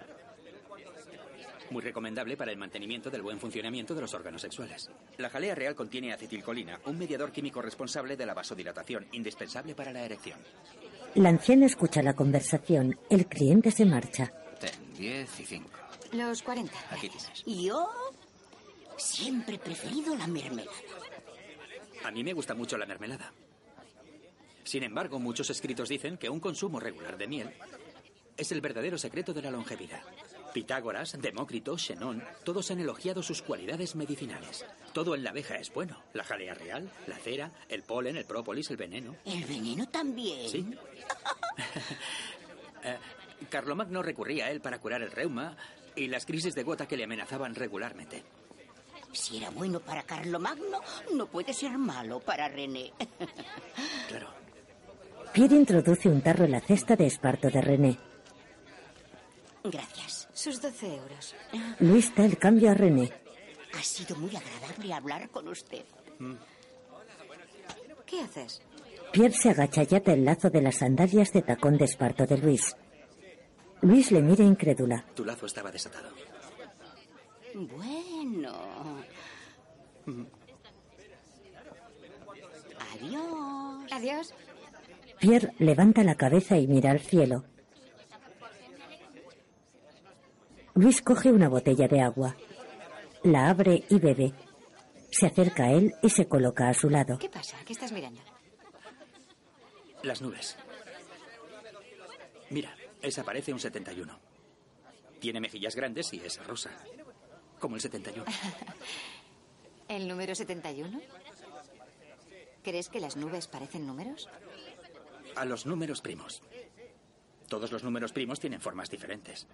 Muy recomendable para el mantenimiento del buen funcionamiento de los órganos sexuales. La jalea real contiene acetilcolina, un mediador químico responsable de la vasodilatación, indispensable para la erección. La anciana escucha la conversación. El cliente se marcha. Ten 10 y 5. Los 40. Aquí tienes. Yo siempre he preferido la mermelada. A mí me gusta mucho la mermelada. Sin embargo, muchos escritos dicen que un consumo regular de miel es el verdadero secreto de la longevidad. Pitágoras, Demócrito, Xenón, todos han elogiado sus cualidades medicinales. Todo en la abeja es bueno. La jalea real, la cera, el polen, el própolis, el veneno. ¿El veneno también? Sí. Eh, Carlomagno recurría a él para curar el reuma y las crisis de gota que le amenazaban regularmente. Si era bueno para Carlomagno, no puede ser malo para René. Claro. Pierre introduce un tarro en la cesta de esparto de René. Gracias. Sus 12 euros. Luis da el cambio a René. Ha sido muy agradable hablar con usted. ¿Qué haces? Pierre se agacha y ata el lazo de las sandalias de tacón de esparto de Luis. Luis le mira incrédula. Tu lazo estaba desatado. Bueno. Adiós. Adiós. Pierre levanta la cabeza y mira al cielo. Luis coge una botella de agua. La abre y bebe. Se acerca a él y se coloca a su lado. ¿Qué pasa? ¿Qué estás mirando? Las nubes. Mira, esa parece un 71. Tiene mejillas grandes y es rosa. Como el 71. ¿El número 71? ¿Crees que las nubes parecen números? A los números primos. Todos los números primos tienen formas diferentes.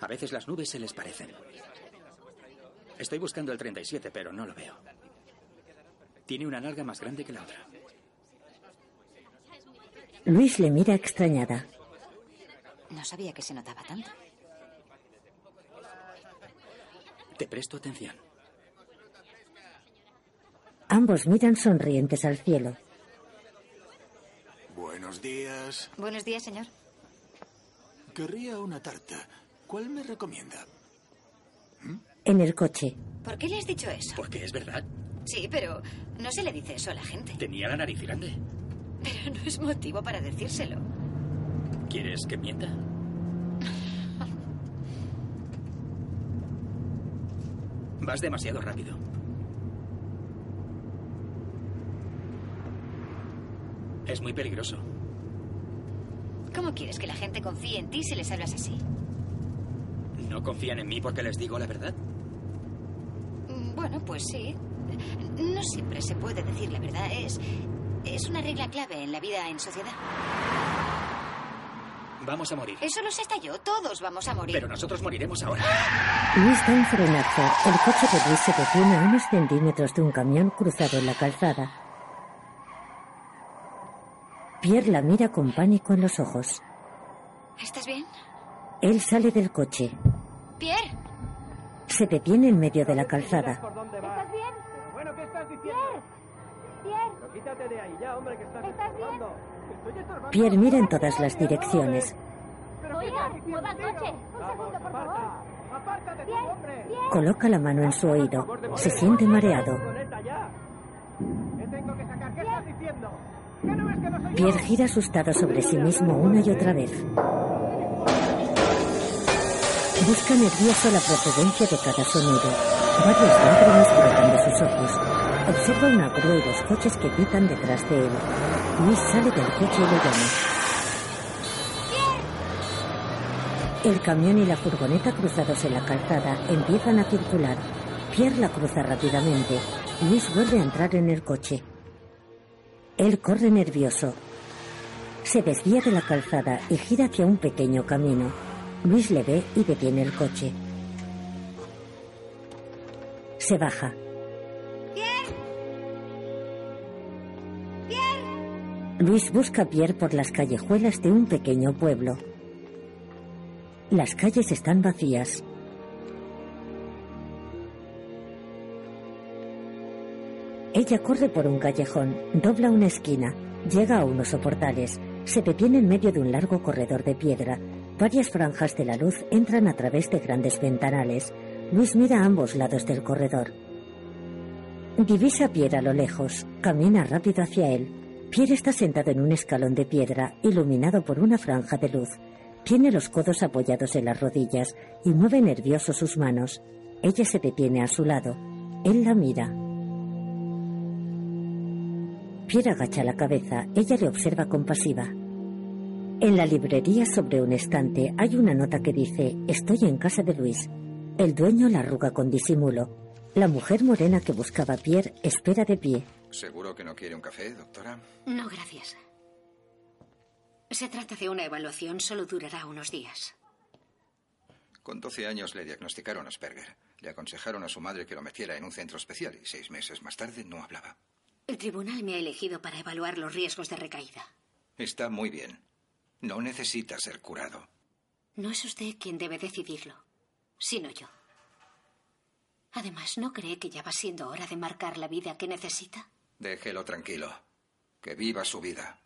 A veces las nubes se les parecen. Estoy buscando el 37, pero no lo veo. Tiene una nalga más grande que la otra. Luis le mira extrañada. No sabía que se notaba tanto. Te presto atención. Ambos miran sonrientes al cielo. Buenos días. Buenos días, señor. Querría una tarta. ¿Cuál me recomienda? En el coche. ¿Por qué le has dicho eso? Porque es verdad. Sí, pero no se le dice eso a la gente. Tenía la nariz grande. Pero no es motivo para decírselo. ¿Quieres que mienta? Vas demasiado rápido. Es muy peligroso. ¿Cómo quieres que la gente confíe en ti si les hablas así? ¿No confían en mí porque les digo la verdad? Mm, Bueno, pues sí. No siempre se puede decir la verdad. Es, es una regla clave en la vida en sociedad. Vamos a morir. Eso lo sé hasta yo. Todos vamos a morir. Pero nosotros moriremos ahora. Luis da un frenazo. El coche de Luis se detiene a unos centímetros de un camión cruzado en la calzada. Pierre la mira con pánico en los ojos. ¿Estás bien? Él sale del coche. Pierre. Se detiene en medio de la calzada. ¿Estás bien? Bueno, ¿qué estás diciendo? Pierre. Pero quítate de ahí ya, hombre, que estás. Estoy estorbando. Pierre mira en todas las direcciones. Oye, mueva el coche. Un segundo, por favor. Apártate tú, hombre. Coloca la mano en su oído. Se siente mareado. Pierre gira asustado sobre sí mismo una y otra vez. Busca nervioso la procedencia de cada sonido. Varias lágrimas brotan de sus ojos. Observa una grúa y dos coches que pitan detrás de él. Luis sale del coche y le llama. El camión y la furgoneta cruzados en la calzada empiezan a circular. Pierre la cruza rápidamente. Luis vuelve a entrar en el coche. Él corre nervioso. Se desvía de la calzada y gira hacia un pequeño camino. Luis le ve y detiene el coche. Se baja. Luis busca a Pierre por las callejuelas de un pequeño pueblo. Las calles están vacías. Ella corre por un callejón, dobla una esquina, llega a unos soportales, se detiene en medio de un largo corredor de piedra. Varias franjas de la luz entran a través de grandes ventanales. Luis mira a ambos lados del corredor. Divisa a Pierre a lo lejos, camina rápido hacia él. Pierre está sentado en un escalón de piedra, iluminado por una franja de luz. Tiene los codos apoyados en las rodillas y mueve nervioso sus manos. Ella se detiene a su lado. Él la mira. Pierre agacha la cabeza. Ella le observa compasiva. En la librería sobre un estante hay una nota que dice Estoy en casa de Luis. El dueño la arruga con disimulo. La mujer morena que buscaba Pierre espera de pie. ¿Seguro que no quiere un café, doctora? No, gracias. Se trata de una evaluación, solo durará unos días. Con 12 años le diagnosticaron Asperger. Le aconsejaron a su madre que lo metiera en un centro especial y seis meses más tarde no hablaba. El tribunal me ha elegido para evaluar los riesgos de recaída. Está muy bien. No necesita ser curado. No es usted quien debe decidirlo, sino yo. Además, ¿no cree que ya va siendo hora de marcar la vida que necesita? Déjelo tranquilo. Que viva su vida.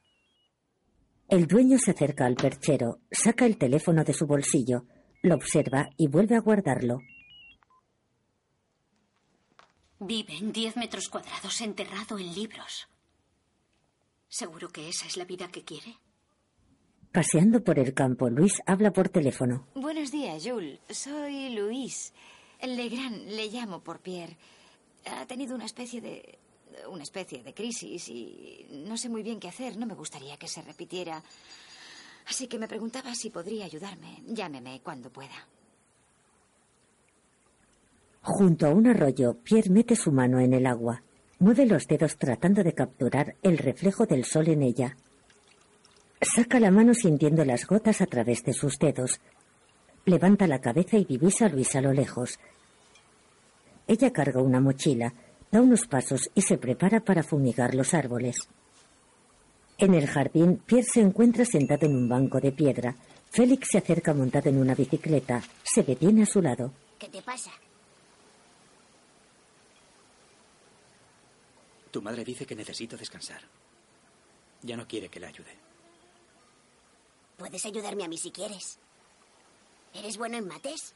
El dueño se acerca al perchero, saca el teléfono de su bolsillo, lo observa y vuelve a guardarlo. Vive en 10 metros cuadrados enterrado en libros. ¿Seguro que esa es la vida que quiere? Paseando por el campo, Luis habla por teléfono. Buenos días, Jules. Soy Luis. Legrand, le llamo por Pierre. Ha tenido una especie de. Una especie de crisis y no sé muy bien qué hacer. No me gustaría que se repitiera. Así que me preguntaba si podría ayudarme. Llámeme cuando pueda. Junto a un arroyo, Pierre mete su mano en el agua. Mueve los dedos tratando de capturar el reflejo del sol en ella. Saca la mano sintiendo las gotas a través de sus dedos. Levanta la cabeza y divisa a Luis a lo lejos. Ella carga una mochila, da unos pasos y se prepara para fumigar los árboles. En el jardín, Pierre se encuentra sentado en un banco de piedra. Félix se acerca montado en una bicicleta. Se detiene a su lado. ¿Qué te pasa? Tu madre dice que necesito descansar. Ya no quiere que le ayude. Puedes ayudarme a mí si quieres. ¿Eres bueno en mates?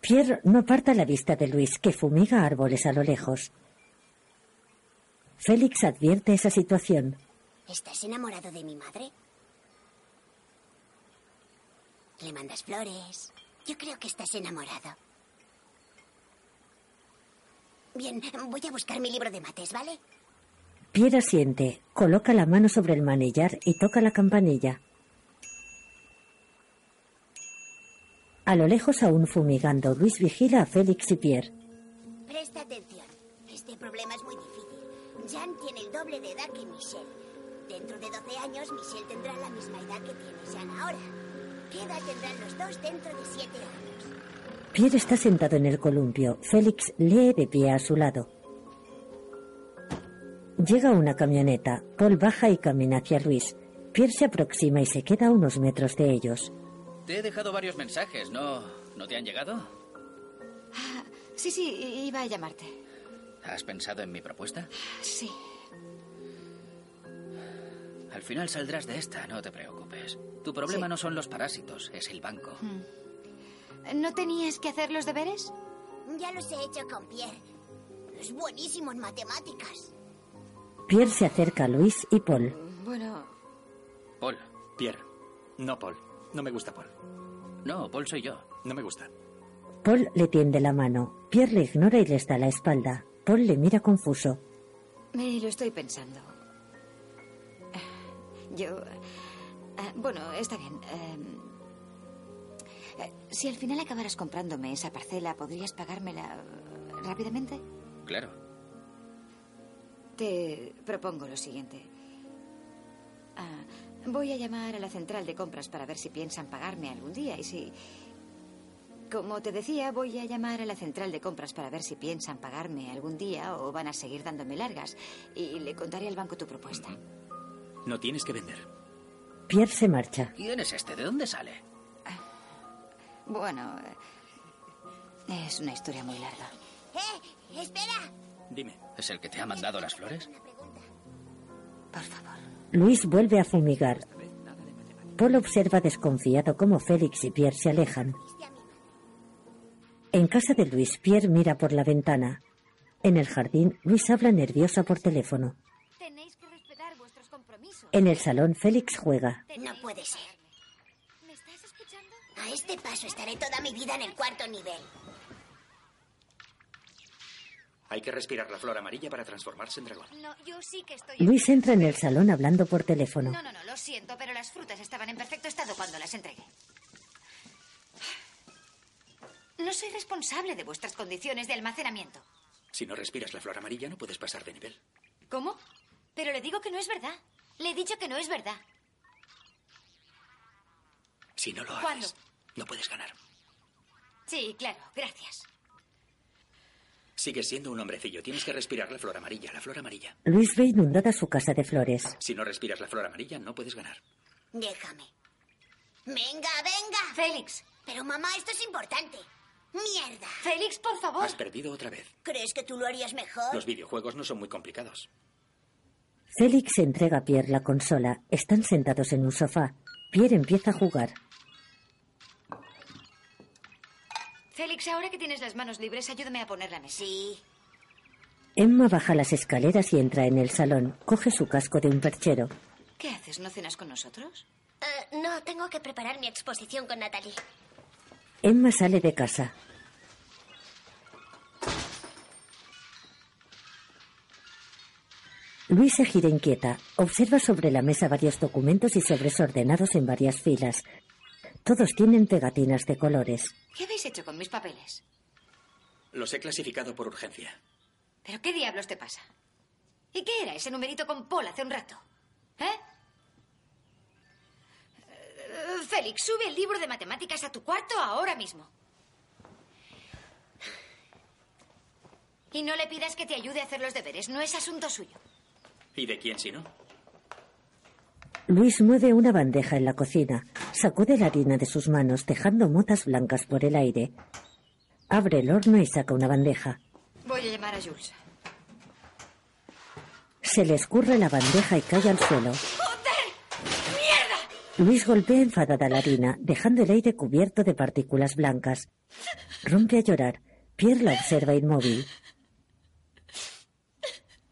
Pierre no aparta la vista de Luis, que fumiga árboles a lo lejos. Félix advierte esa situación. ¿Estás enamorado de mi madre? Le mandas flores. Yo creo que estás enamorado. Bien, voy a buscar mi libro de mates, ¿vale? Pierre asiente, coloca la mano sobre el manillar y toca la campanilla. A lo lejos, aún fumigando, Luis vigila a Félix y Pierre. Presta atención. Este problema es muy difícil. Jan tiene el doble de edad que Michelle. Dentro de 12 años, Michelle tendrá la misma edad que tiene Jan ahora. ¿Qué edad tendrán los dos dentro de 7 años? Pierre está sentado en el columpio. Félix lee de pie a su lado. Llega una camioneta. Paul baja y camina hacia Luis. Pierre se aproxima y se queda a unos metros de ellos. Te he dejado varios mensajes, ¿no? ¿No te han llegado? Ah, sí, sí, iba a llamarte. ¿Has pensado en mi propuesta? Sí. Al final saldrás de esta, no te preocupes. Tu problema Sí. no son los parásitos, es el banco. Hmm. ¿No tenías que hacer los deberes? Ya los he hecho con Pierre. Es buenísimo en matemáticas. Pierre se acerca a Luis y Paul. Bueno, Paul. Pierre. No, Paul. No me gusta Paul. No, Paul soy yo. No me gusta. Paul le tiende la mano. Pierre le ignora y les da la espalda. Paul le mira confuso. me lo estoy pensando. Yo... ah, bueno, está bien. em, eh, si al final acabaras comprándome esa parcela, ¿podrías pagármela eh, rápidamente? Claro. Te propongo lo siguiente. Ah, voy a llamar a la central de compras para ver si piensan pagarme algún día y si... Como te decía, voy a llamar a la central de compras para ver si piensan pagarme algún día o van a seguir dándome largas. Y le contaré al banco tu propuesta. No tienes que vender. Pierre se marcha. ¿Quién es este? ¿De dónde sale? Bueno, eh, es una historia muy larga. ¡Eh! ¡Espera! Dime. ¿Es el que te ha mandado las flores? Por favor. Luis vuelve a fumigar. Paul observa desconfiado cómo Félix y Pierre se alejan. En casa de Luis, Pierre mira por la ventana. En el jardín, Luis habla nerviosa por teléfono. Tenéis que respetar vuestros compromisos. En el salón, Félix juega. No puede ser. ¿Me estás escuchando? A este paso estaré toda mi vida en el cuarto nivel. Hay que respirar la flor amarilla para transformarse en dragón. No, yo sí que estoy. Luis entra en el salón hablando por teléfono. No, no, no, lo Lo siento, pero las frutas estaban en perfecto estado cuando las entregué. No soy responsable de vuestras condiciones de almacenamiento. Si no respiras la flor amarilla, no puedes pasar de nivel. ¿Cómo? Pero le digo que no es verdad. Le he dicho que no es verdad. Si no lo haces, ¿Cuándo? no puedes ganar. Sí, claro, gracias. Sigues siendo un hombrecillo. Tienes que respirar la flor amarilla, la flor amarilla. Luis ve inundada su casa de flores. Si no respiras la flor amarilla, no puedes ganar. Déjame. Venga, venga. Félix. Pero mamá, esto es importante. Mierda. Félix, por favor. Has perdido otra vez. ¿Crees que tú lo harías mejor? Los videojuegos no son muy complicados. Félix entrega a Pierre la consola. Están sentados en un sofá. Pierre empieza a jugar. Félix, ahora que tienes las manos libres, ayúdame a poner la mesa. Sí. Emma baja las escaleras y entra en el salón. Coge su casco de un perchero. ¿Qué haces? ¿No cenas con nosotros? Eh, no, tengo que preparar mi exposición con Natalie. Emma sale de casa. Luis se gira inquieta. Observa sobre la mesa varios documentos y sobres ordenados en varias filas. Todos tienen pegatinas de colores. ¿Qué habéis hecho con mis papeles? Los he clasificado por urgencia. ¿Pero qué diablos te pasa? ¿Y qué era ese numerito con Paul hace un rato? ¿Eh? Eh, Félix, sube el libro de matemáticas a tu cuarto ahora mismo. Y no le pidas que te ayude a hacer los deberes, no es asunto suyo. ¿Y de quién si no? Luis mueve una bandeja en la cocina. Sacude la harina de sus manos, dejando motas blancas por el aire. Abre el horno y saca una bandeja. Voy a llamar a Jules. Se le escurre la bandeja y cae al suelo. ¡Joder! ¡Mierda! Luis golpea enfadada la harina, dejando el aire cubierto de partículas blancas. Rompe a llorar. Pierre la observa inmóvil.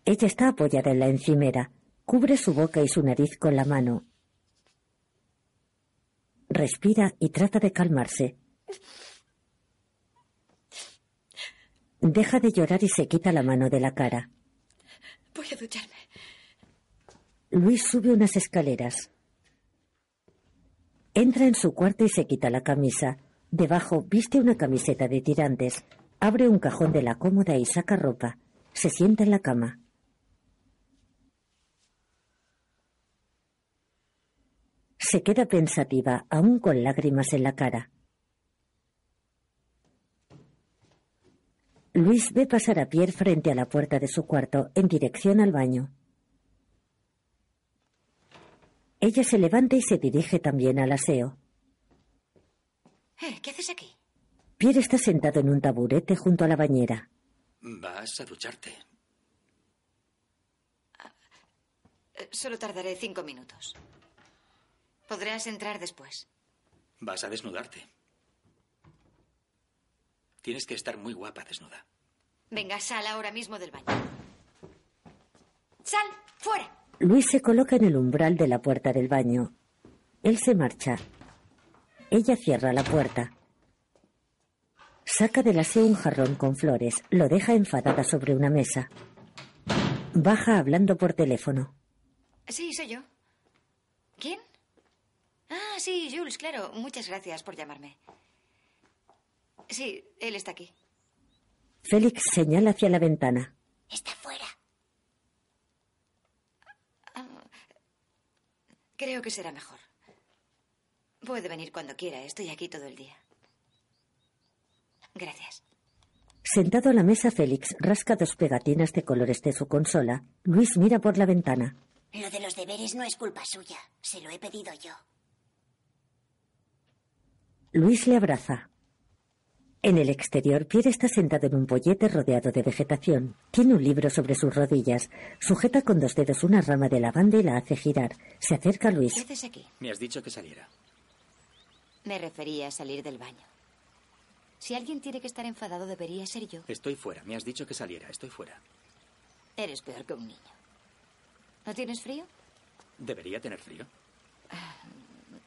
Ella está apoyada en la encimera. Cubre su boca y su nariz con la mano. Respira y trata de calmarse. Deja de llorar y se quita la mano de la cara. Voy a ducharme. Luis sube unas escaleras. Entra en su cuarto y se quita la camisa. Debajo viste una camiseta de tirantes. Abre un cajón de la cómoda y saca ropa. Se sienta en la cama. Se queda pensativa, aún con lágrimas en la cara. Luis ve pasar a Pierre frente a la puerta de su cuarto, en dirección al baño. Ella se levanta y se dirige también al aseo. Eh, ¿Qué haces aquí? Pierre está sentado en un taburete junto a la bañera. Vas a ducharte. Eh, Solo tardaré cinco minutos. Podrás entrar después. Vas a desnudarte. Tienes que estar muy guapa desnuda. Venga, sal ahora mismo del baño. ¡Sal! ¡Fuera! Luis se coloca en el umbral de la puerta del baño. Él se marcha. Ella cierra la puerta. Saca del aseo un jarrón con flores. Lo deja enfadada sobre una mesa. Baja hablando por teléfono. Sí, soy yo. ¿Quién? Ah, sí, Jules, claro. Muchas gracias por llamarme. Sí, él está aquí. Félix señala hacia la ventana. Está fuera. Creo que será mejor. Puede venir cuando quiera. Estoy aquí todo el día. Gracias. Sentado a la mesa, Félix rasca dos pegatinas de colores de su consola. Luis mira por la ventana. Lo de los deberes no es culpa suya. Se lo he pedido yo. Luis le abraza. En el exterior, Pierre está sentado en un pollete rodeado de vegetación. Tiene un libro sobre sus rodillas. Sujeta con dos dedos una rama de lavanda y la hace girar. Se acerca a ¿Qué Luis. haces aquí? Me has dicho que saliera. Me refería a salir del baño. Si alguien tiene que estar enfadado, debería ser yo. Estoy fuera. Me has dicho que saliera. Estoy fuera. Eres peor que un niño. ¿No tienes frío? ¿Debería tener frío?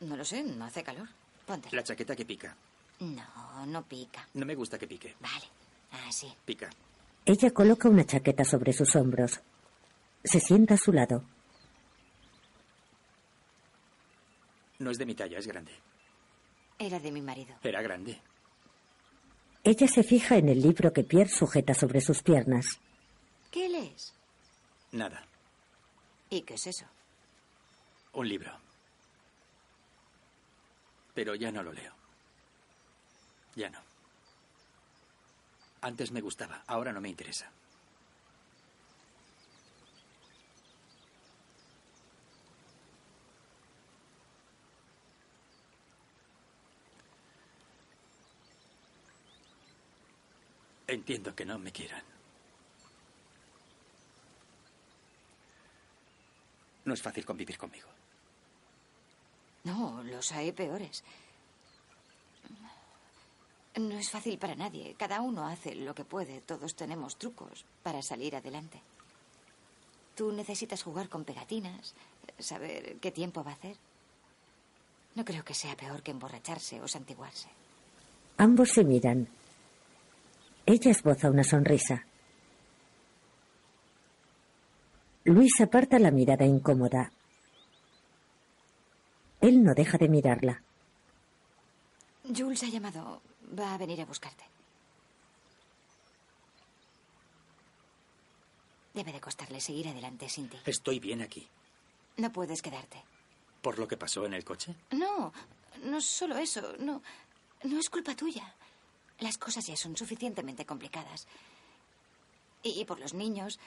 No lo sé, no hace calor. Ponte. La chaqueta que pica. No, no pica. No me gusta que pique. Vale. Ah, sí. Pica. Ella coloca una chaqueta sobre sus hombros. Se sienta a su lado. No es de mi talla, es grande. Era de mi marido. Era grande. Ella se fija en el libro que Pierre sujeta sobre sus piernas. ¿Qué lees? Nada. ¿Y qué es eso? Un libro. Pero ya no lo leo. Ya no. Antes me gustaba, ahora no me interesa. Entiendo que no me quieran. No es fácil convivir conmigo. No, los hay peores. No es fácil para nadie. Cada uno hace lo que puede. Todos tenemos trucos para salir adelante. Tú necesitas jugar con pegatinas, saber qué tiempo va a hacer. No creo que sea peor que emborracharse o santiguarse. Ambos se miran. Ella esboza una sonrisa. Luis aparta la mirada incómoda. Él no deja de mirarla. Jules ha llamado. Va a venir a buscarte. Debe de costarle seguir adelante sin ti. Estoy bien aquí. No puedes quedarte. ¿Por lo que pasó en el coche? No, no solo eso. No, no es culpa tuya. Las cosas ya son suficientemente complicadas. Y, y por los niños.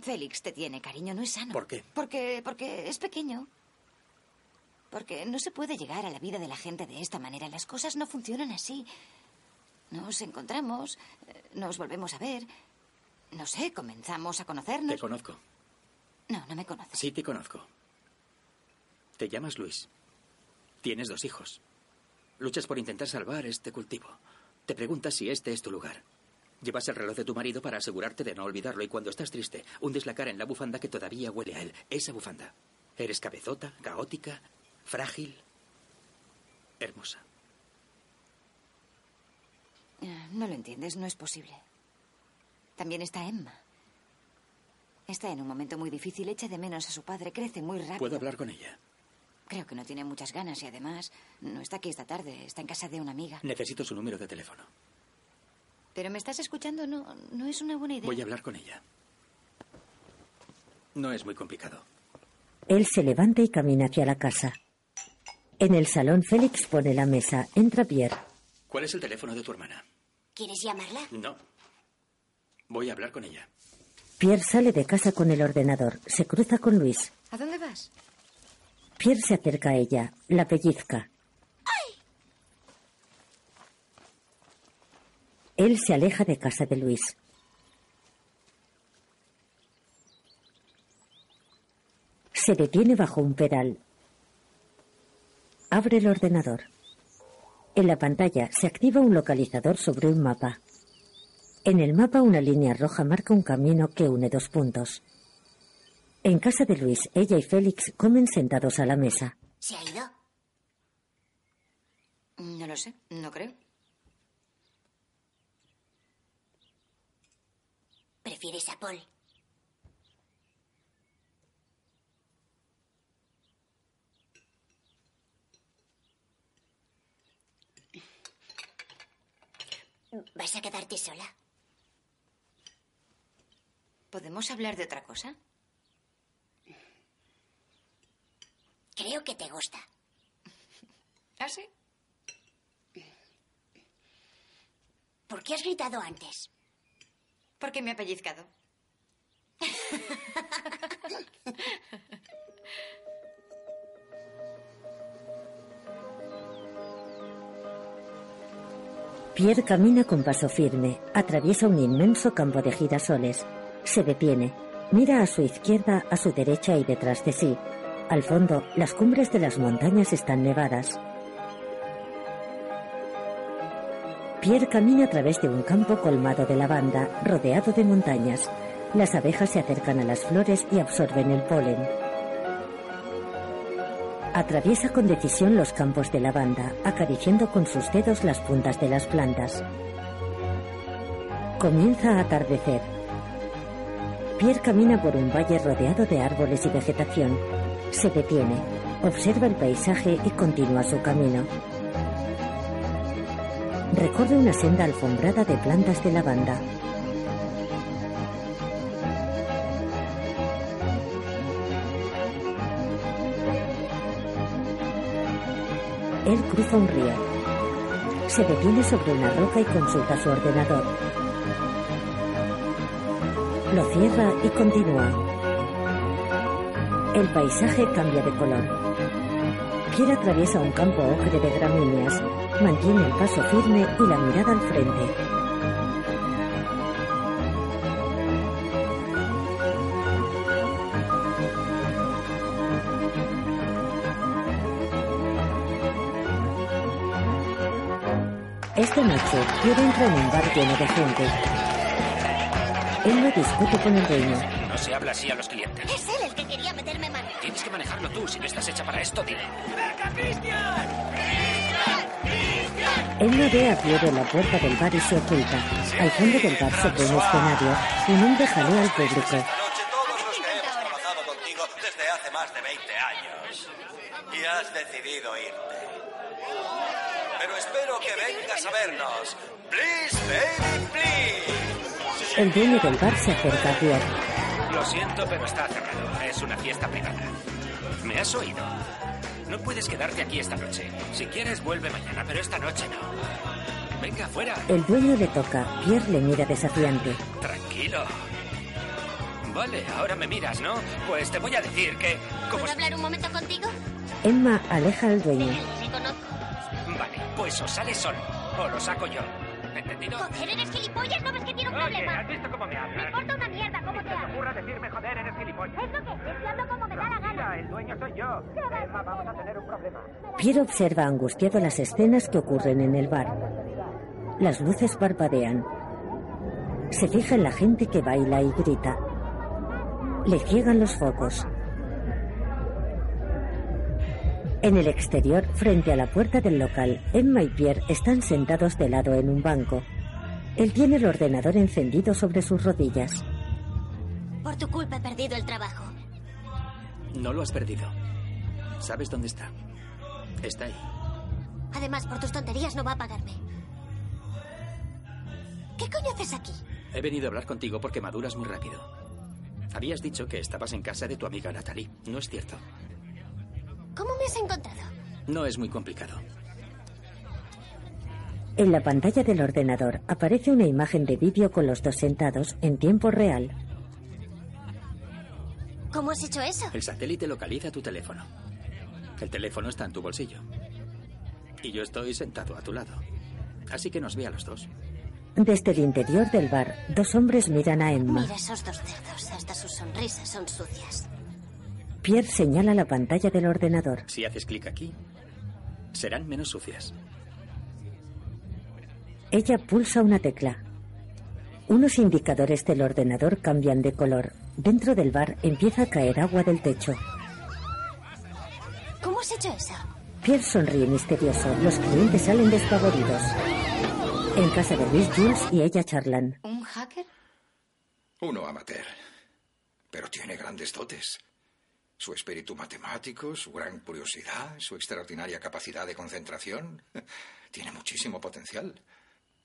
Félix te tiene cariño, no es sano. ¿Por qué? Porque, porque es pequeño. Porque no se puede llegar a la vida de la gente de esta manera. Las cosas no funcionan así. Nos encontramos, eh, nos volvemos a ver. No sé, comenzamos a conocernos. Te conozco. No, no me conoces. Sí, te conozco. Te llamas Luis. Tienes dos hijos. Luchas por intentar salvar este cultivo. Te preguntas si este es tu lugar. Llevas el reloj de tu marido para asegurarte de no olvidarlo y cuando estás triste, hundes la cara en la bufanda que todavía huele a él. Esa bufanda. Eres cabezota, caótica, frágil, hermosa. Ah, No lo entiendes, no es posible. También está Emma. Está en un momento muy difícil, echa de menos a su padre, crece muy rápido. ¿Puedo hablar con ella? Creo que no tiene muchas ganas y además no está aquí esta tarde, está en casa de una amiga. Necesito su número de teléfono. Pero me estás escuchando, no, no es una buena idea. Voy a hablar con ella. No es muy complicado. Él se levanta y camina hacia la casa. En el salón, Félix pone la mesa. Entra Pierre. ¿Cuál es el teléfono de tu hermana? ¿Quieres llamarla? No. Voy a hablar con ella. Pierre sale de casa con el ordenador. Se cruza con Luis. ¿A dónde vas? Pierre se acerca a ella. La pellizca. Él se aleja de casa de Luis. Se detiene bajo un pedal. Abre el ordenador. En la pantalla se activa un localizador sobre un mapa. En el mapa una línea roja marca un camino que une dos puntos. En casa de Luis, ella y Félix comen sentados a la mesa. ¿Se ha ido? No lo sé, no creo. ¿Prefieres a Paul? ¿Vas a quedarte sola? ¿Podemos hablar de otra cosa? Creo que te gusta. ¿Ah, sí? ¿Por qué has gritado antes? Porque me ha pellizcado. Pierre camina con paso firme, atraviesa un inmenso campo de girasoles. Se detiene, mira a su izquierda, a su derecha y detrás de sí. Al fondo, las cumbres de las montañas están nevadas. Pierre camina a través de un campo colmado de lavanda, rodeado de montañas. Las abejas se acercan a las flores y absorben el polen. Atraviesa con decisión los campos de lavanda, acariciando con sus dedos las puntas de las plantas. Comienza a atardecer. Pierre camina por un valle rodeado de árboles y vegetación. Se detiene, observa el paisaje y continúa su camino. Recorre una senda alfombrada de plantas de lavanda. Él cruza un río. Se detiene sobre una roca y consulta su ordenador. Lo cierra y continúa. El paisaje cambia de color. Pierre atraviesa un campo ocre de gramíneas. Mantiene el paso firme y la mirada al frente. Esta noche, Pierre entra en un bar lleno de gente. Emma discute con el dueño. No se habla así a los clientes. Es él el que quería meterme mano. Tienes que manejarlo tú. Si no estás hecha para esto, dile. ¡Venga, Cristian! Emma ve a Pierre en la puerta del bar y se oculta. Al fondo del bar, sobre un escenario, un hombre jalea al público. Todos los que hemos trabajado contigo desde hace más de 20 años. Y has decidido irte. Pero espero que vengas a vernos. Please, baby, please. El dueño del bar se acerca a Pierre. Lo siento, pero está cerrado. Es una fiesta privada. ¿Me has oído? No puedes quedarte aquí esta noche. Si quieres, vuelve mañana, pero esta noche no. Venga, fuera. El dueño le toca. Pierre le mira desafiante. Tranquilo. Vale, ahora me miras, ¿no? Pues te voy a decir que... Como... ¿Puedo hablar un momento contigo? Emma aleja al dueño. Le conozco. Vale, pues o sales solo o lo saco yo. ¿Entendido? Joder, ¿eres gilipollas? ¿No ves que tiene un Oye, problema? ¿has visto cómo me hablas? Me importa una mierda cómo te ¿Te hablo. ocurra decirme joder, eres gilipollas? Es lo que es, hablo Mira, el dueño soy yo. Emma, vamos a tener un problema. Pierre observa angustiado las escenas que ocurren en el bar. Las luces parpadean. Se fija en la gente que baila y grita. Le ciegan los focos. En el exterior, frente a la puerta del local, Emma y Pierre están sentados de lado en un banco. Él tiene el ordenador encendido sobre sus rodillas. Por tu culpa he perdido el trabajo. No lo has perdido. ¿Sabes dónde está? Está ahí. Además, por tus tonterías no va a pagarme. ¿Qué coño haces aquí? He venido a hablar contigo porque maduras muy rápido. Habías dicho que estabas en casa de tu amiga Natalie. No es cierto. ¿Cómo me has encontrado? No es muy complicado. En la pantalla del ordenador aparece una imagen de vídeo con los dos sentados en tiempo real. ¿Cómo has hecho eso? El satélite localiza tu teléfono. El teléfono está en tu bolsillo. Y yo estoy sentado a tu lado. Así que nos ve a los dos. Desde el interior del bar, dos hombres miran a Emma. Mira esos dos cerdos. Hasta sus sonrisas son sucias. Pierre señala la pantalla del ordenador. Si haces clic aquí, serán menos sucias. Ella pulsa una tecla. Unos indicadores del ordenador cambian de color. Dentro del bar empieza a caer agua del techo. ¿Cómo has hecho eso? Pierre sonríe misterioso. Los clientes salen despavoridos. En casa de Luis Jules y ella charlan. ¿Un hacker? Uno amateur. Pero tiene grandes dotes. Su espíritu matemático, su gran curiosidad, su extraordinaria capacidad de concentración. Tiene muchísimo potencial.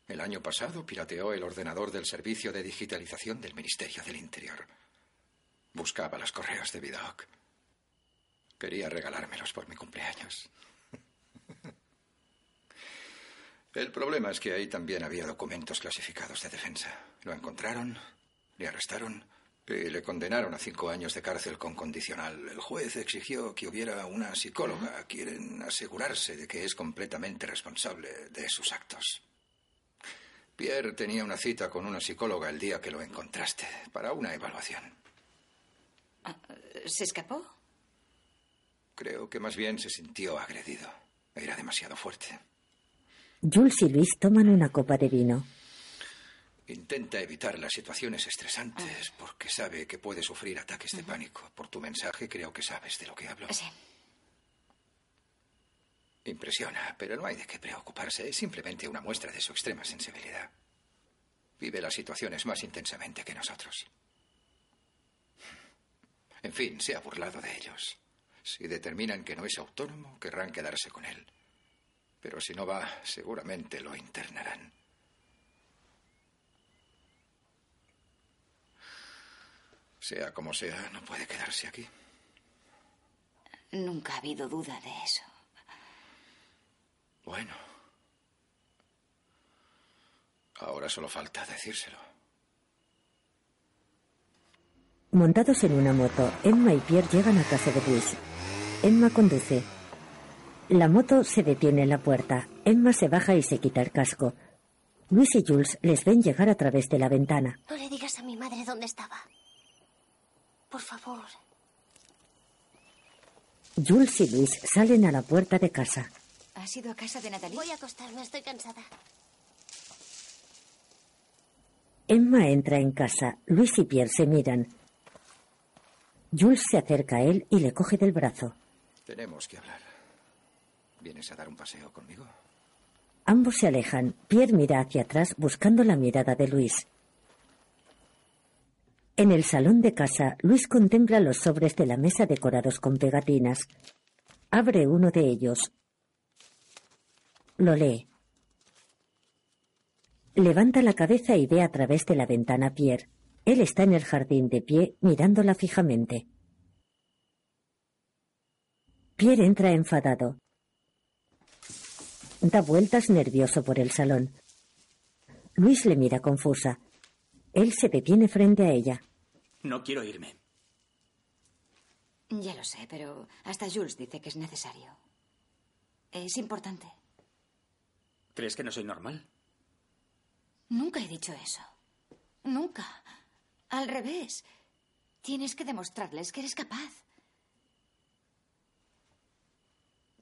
El año pasado pirateó el ordenador del Servicio de Digitalización del Ministerio del Interior. Buscaba los correos de Vidocq. Quería regalármelos por mi cumpleaños. El problema es que ahí también había documentos clasificados de defensa. Lo encontraron, le arrestaron y le condenaron a cinco años de cárcel con condicional. El juez exigió que hubiera una psicóloga. Quieren asegurarse de que es completamente responsable de sus actos. Pierre tenía una cita con una psicóloga el día que lo encontraste para una evaluación. ¿Se escapó? Creo que más bien se sintió agredido. Era demasiado fuerte. Jules y Luis toman una copa de vino. Intenta evitar las situaciones estresantes porque sabe que puede sufrir ataques de pánico. Por tu mensaje creo que sabes de lo que hablo. Sí. Impresiona, pero no hay de qué preocuparse. Es simplemente una muestra de su extrema sensibilidad. Vive las situaciones más intensamente que nosotros. En fin, se ha burlado de ellos. Si determinan que no es autónomo, querrán quedarse con él. Pero si no va, seguramente lo internarán. Sea como sea, no puede quedarse aquí. Nunca ha habido duda de eso. Bueno. Ahora solo falta decírselo. Montados en una moto, Emma y Pierre llegan a casa de Luis. Emma conduce. La moto se detiene en la puerta. Emma se baja y se quita el casco. Luis y Jules les ven llegar a través de la ventana. No le digas a mi madre dónde estaba. Por favor. Jules y Luis salen a la puerta de casa. ¿Has ido a casa de Natalie? Voy a acostarme, estoy cansada. Emma entra en casa. Luis y Pierre se miran. Jules se acerca a él y le coge del brazo. Tenemos que hablar. ¿Vienes a dar un paseo conmigo? Ambos se alejan. Pierre mira hacia atrás buscando la mirada de Luis. En el salón de casa, Luis contempla los sobres de la mesa decorados con pegatinas. Abre uno de ellos. Lo lee. Levanta la cabeza y ve a través de la ventana a Pierre. Él está en el jardín de pie, mirándola fijamente. Pierre entra enfadado. Da vueltas nervioso por el salón. Luis le mira confusa. Él se detiene frente a ella. No quiero irme. Ya lo sé, pero hasta Jules dice que es necesario. Es importante. ¿Crees que no soy normal? Nunca he dicho eso. Nunca. Al revés. Tienes que demostrarles que eres capaz.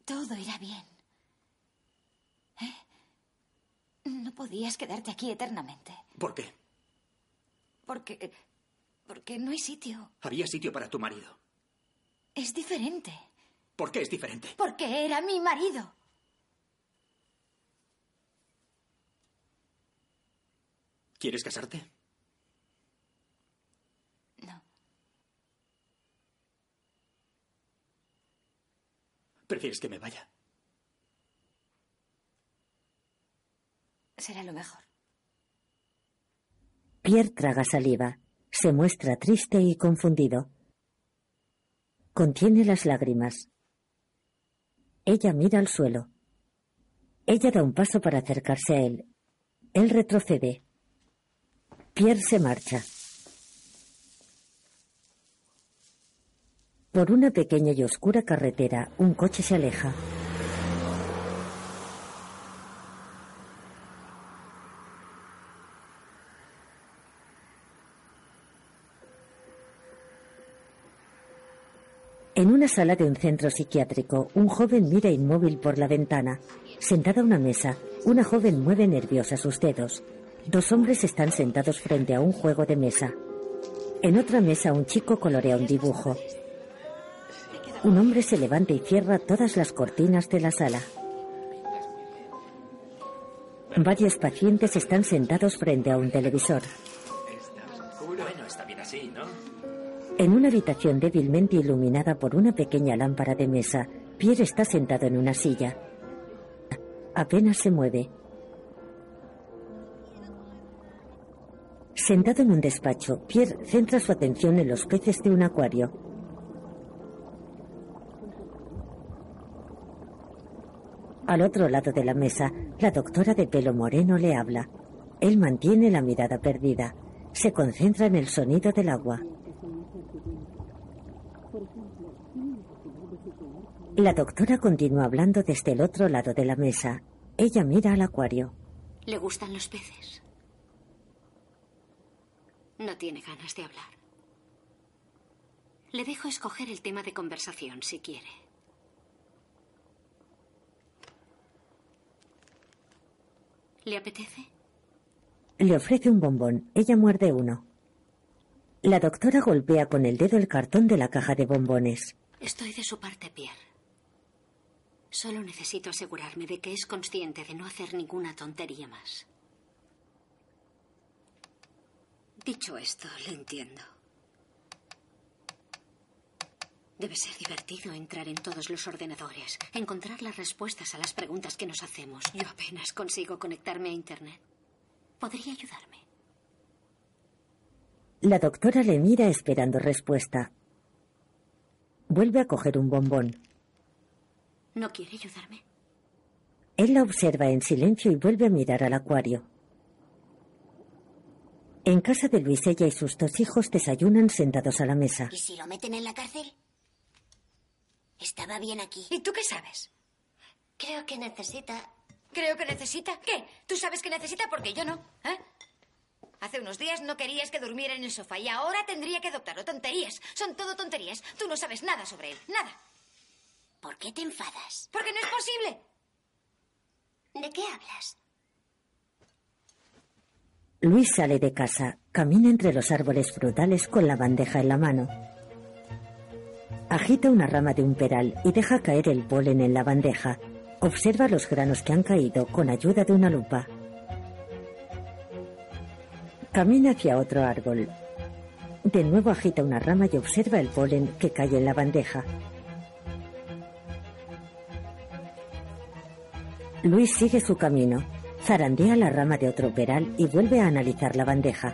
Todo irá bien. ¿Eh? No podías quedarte aquí eternamente. ¿Por qué? Porque. Porque no hay sitio. Había sitio para tu marido. Es diferente. ¿Por qué es diferente? Porque era mi marido. ¿Quieres casarte? No. ¿Prefieres que me vaya? Será lo mejor. Pierre traga saliva. Se muestra triste y confundido. Contiene las lágrimas. Ella mira al suelo. Ella da un paso para acercarse a él. Él retrocede. Pierre se marcha. Por una pequeña y oscura carretera, un coche se aleja. En una sala de un centro psiquiátrico, un joven mira inmóvil por la ventana. Sentada a una mesa, una joven mueve nerviosa sus dedos. Dos hombres están sentados frente a un juego de mesa. En otra mesa un chico colorea un dibujo. Un hombre se levanta y cierra todas las cortinas de la sala. Varios pacientes están sentados frente a un televisor. Bueno, está bien así, ¿no? En una habitación débilmente iluminada por una pequeña lámpara de mesa, Pierre está sentado en una silla. Apenas se mueve. Sentado en un despacho, Pierre centra su atención en los peces de un acuario. Al otro lado de la mesa, la doctora de pelo moreno le habla. Él mantiene la mirada perdida. Se concentra en el sonido del agua. La doctora continúa hablando desde el otro lado de la mesa. Ella mira al acuario. ¿Le gustan los peces? No tiene ganas de hablar. Le dejo escoger el tema de conversación si quiere. ¿Le apetece? Le ofrece un bombón. Ella muerde uno. La doctora golpea con el dedo el cartón de la caja de bombones. Estoy de su parte, Pierre. Solo necesito asegurarme de que es consciente de no hacer ninguna tontería más. Dicho esto, le entiendo. Debe ser divertido entrar en todos los ordenadores, encontrar las respuestas a las preguntas que nos hacemos. Yo apenas consigo conectarme a Internet. ¿Podría ayudarme? La doctora le mira esperando respuesta. Vuelve a coger un bombón. ¿No quiere ayudarme? Él la observa en silencio y vuelve a mirar al acuario. En casa de Luis, ella y sus dos hijos desayunan sentados a la mesa. ¿Y si lo meten en la cárcel? Estaba bien aquí. ¿Y tú qué sabes? Creo que necesita... Creo que necesita. ¿Qué? ¿Tú sabes que necesita? Porque yo no. ¿Eh? Hace unos días no querías que durmiera en el sofá y ahora tendría que adoptarlo. Tonterías. Son todo tonterías. Tú no sabes nada sobre él. Nada. ¿Por qué te enfadas? Porque no es posible. ¿De qué hablas? Luis sale de casa, camina entre los árboles frutales con la bandeja en la mano. Agita una rama de un peral y deja caer el polen en la bandeja. Observa los granos que han caído con ayuda de una lupa. Camina hacia otro árbol. De nuevo agita una rama y observa el polen que cae en la bandeja. Luis sigue su camino, zarandea la rama de otro peral y vuelve a analizar la bandeja.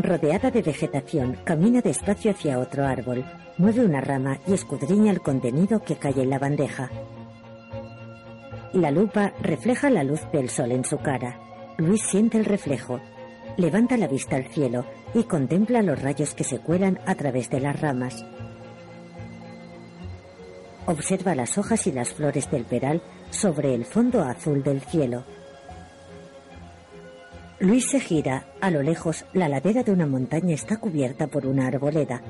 Rodeada de vegetación, camina despacio hacia otro árbol, mueve una rama y escudriña el contenido que cae en la bandeja. La lupa refleja la luz del sol en su cara. Luis siente el reflejo. Levanta la vista al cielo y contempla los rayos que se cuelan a través de las ramas. Observa las hojas y las flores del peral sobre el fondo azul del cielo. Luis se gira. A lo lejos, la ladera de una montaña está cubierta por una arboleda.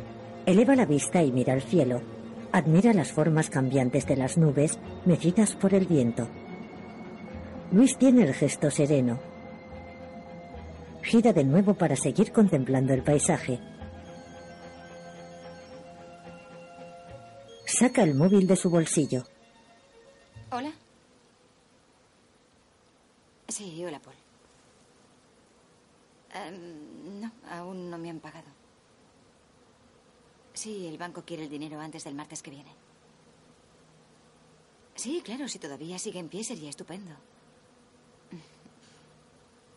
Eleva la vista y mira al cielo. Admira las formas cambiantes de las nubes, mecidas por el viento. Luis tiene el gesto sereno. Gira de nuevo para seguir contemplando el paisaje. Saca el móvil de su bolsillo. ¿Hola? Sí, hola, Paul. Em, no, aún no me han pagado. Sí, el banco quiere el dinero antes del martes que viene. Sí, claro, si todavía sigue en pie sería estupendo.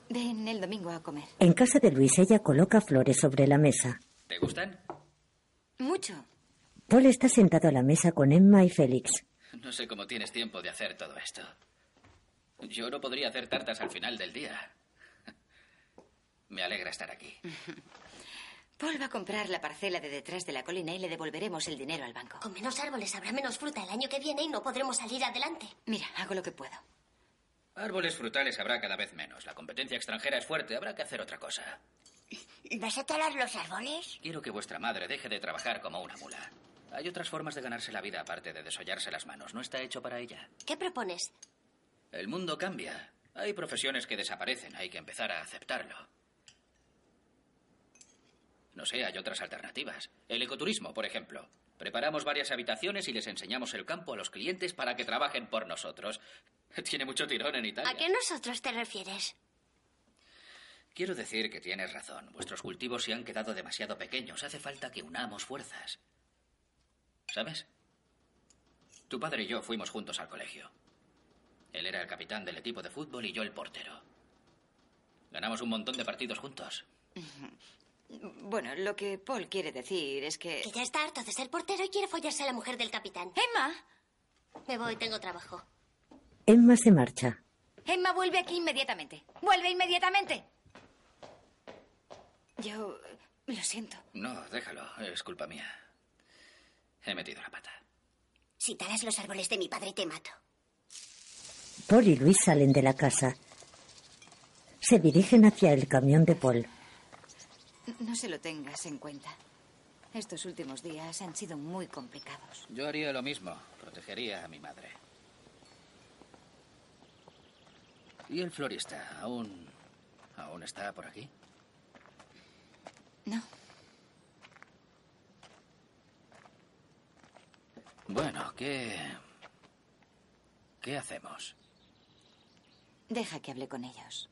Ven el domingo a comer. En casa de Luis, ella coloca flores sobre la mesa. ¿Te gustan? Mucho. Paul está sentado a la mesa con Emma y Félix. No sé cómo tienes tiempo de hacer todo esto. Yo no podría hacer tartas al final del día. Me alegra estar aquí. Paul va a comprar la parcela de detrás de la colina y le devolveremos el dinero al banco. Con menos árboles habrá menos fruta el año que viene y no podremos salir adelante. Mira, hago lo que puedo. Árboles frutales habrá cada vez menos. La competencia extranjera es fuerte. Habrá que hacer otra cosa. ¿Vas a talar los árboles? Quiero que vuestra madre deje de trabajar como una mula. Hay otras formas de ganarse la vida aparte de desollarse las manos. No está hecho para ella. ¿Qué propones? El mundo cambia. Hay profesiones que desaparecen. Hay que empezar a aceptarlo. No sé, hay otras alternativas. El ecoturismo, por ejemplo. Preparamos varias habitaciones y les enseñamos el campo a los clientes para que trabajen por nosotros. Tiene mucho tirón en Italia. ¿A qué nosotros te refieres? Quiero decir que tienes razón. Vuestros cultivos se han quedado demasiado pequeños. Hace falta que unamos fuerzas. ¿Sabes? Tu padre y yo fuimos juntos al colegio. Él era el capitán del equipo de fútbol y yo el portero. Ganamos un montón de partidos juntos. Bueno, lo que Paul quiere decir es que... Que ya está harto de ser portero y quiere follarse a la mujer del capitán. ¡Emma! Me voy, tengo trabajo. Emma se marcha. Emma, vuelve aquí inmediatamente. ¡Vuelve inmediatamente! Yo... Lo siento. No, déjalo. Es culpa mía. He metido la pata. Si talas los árboles de mi padre, te mato. Paul y Luis salen de la casa. Se dirigen hacia el camión de Paul. No se lo tengas en cuenta. Estos últimos días han sido muy complicados. Yo haría lo mismo. Protegería a mi madre. ¿Y el florista? ¿Aún. aún está por aquí? No. Bueno, ¿qué. ¿Qué hacemos? Deja que hable con ellos.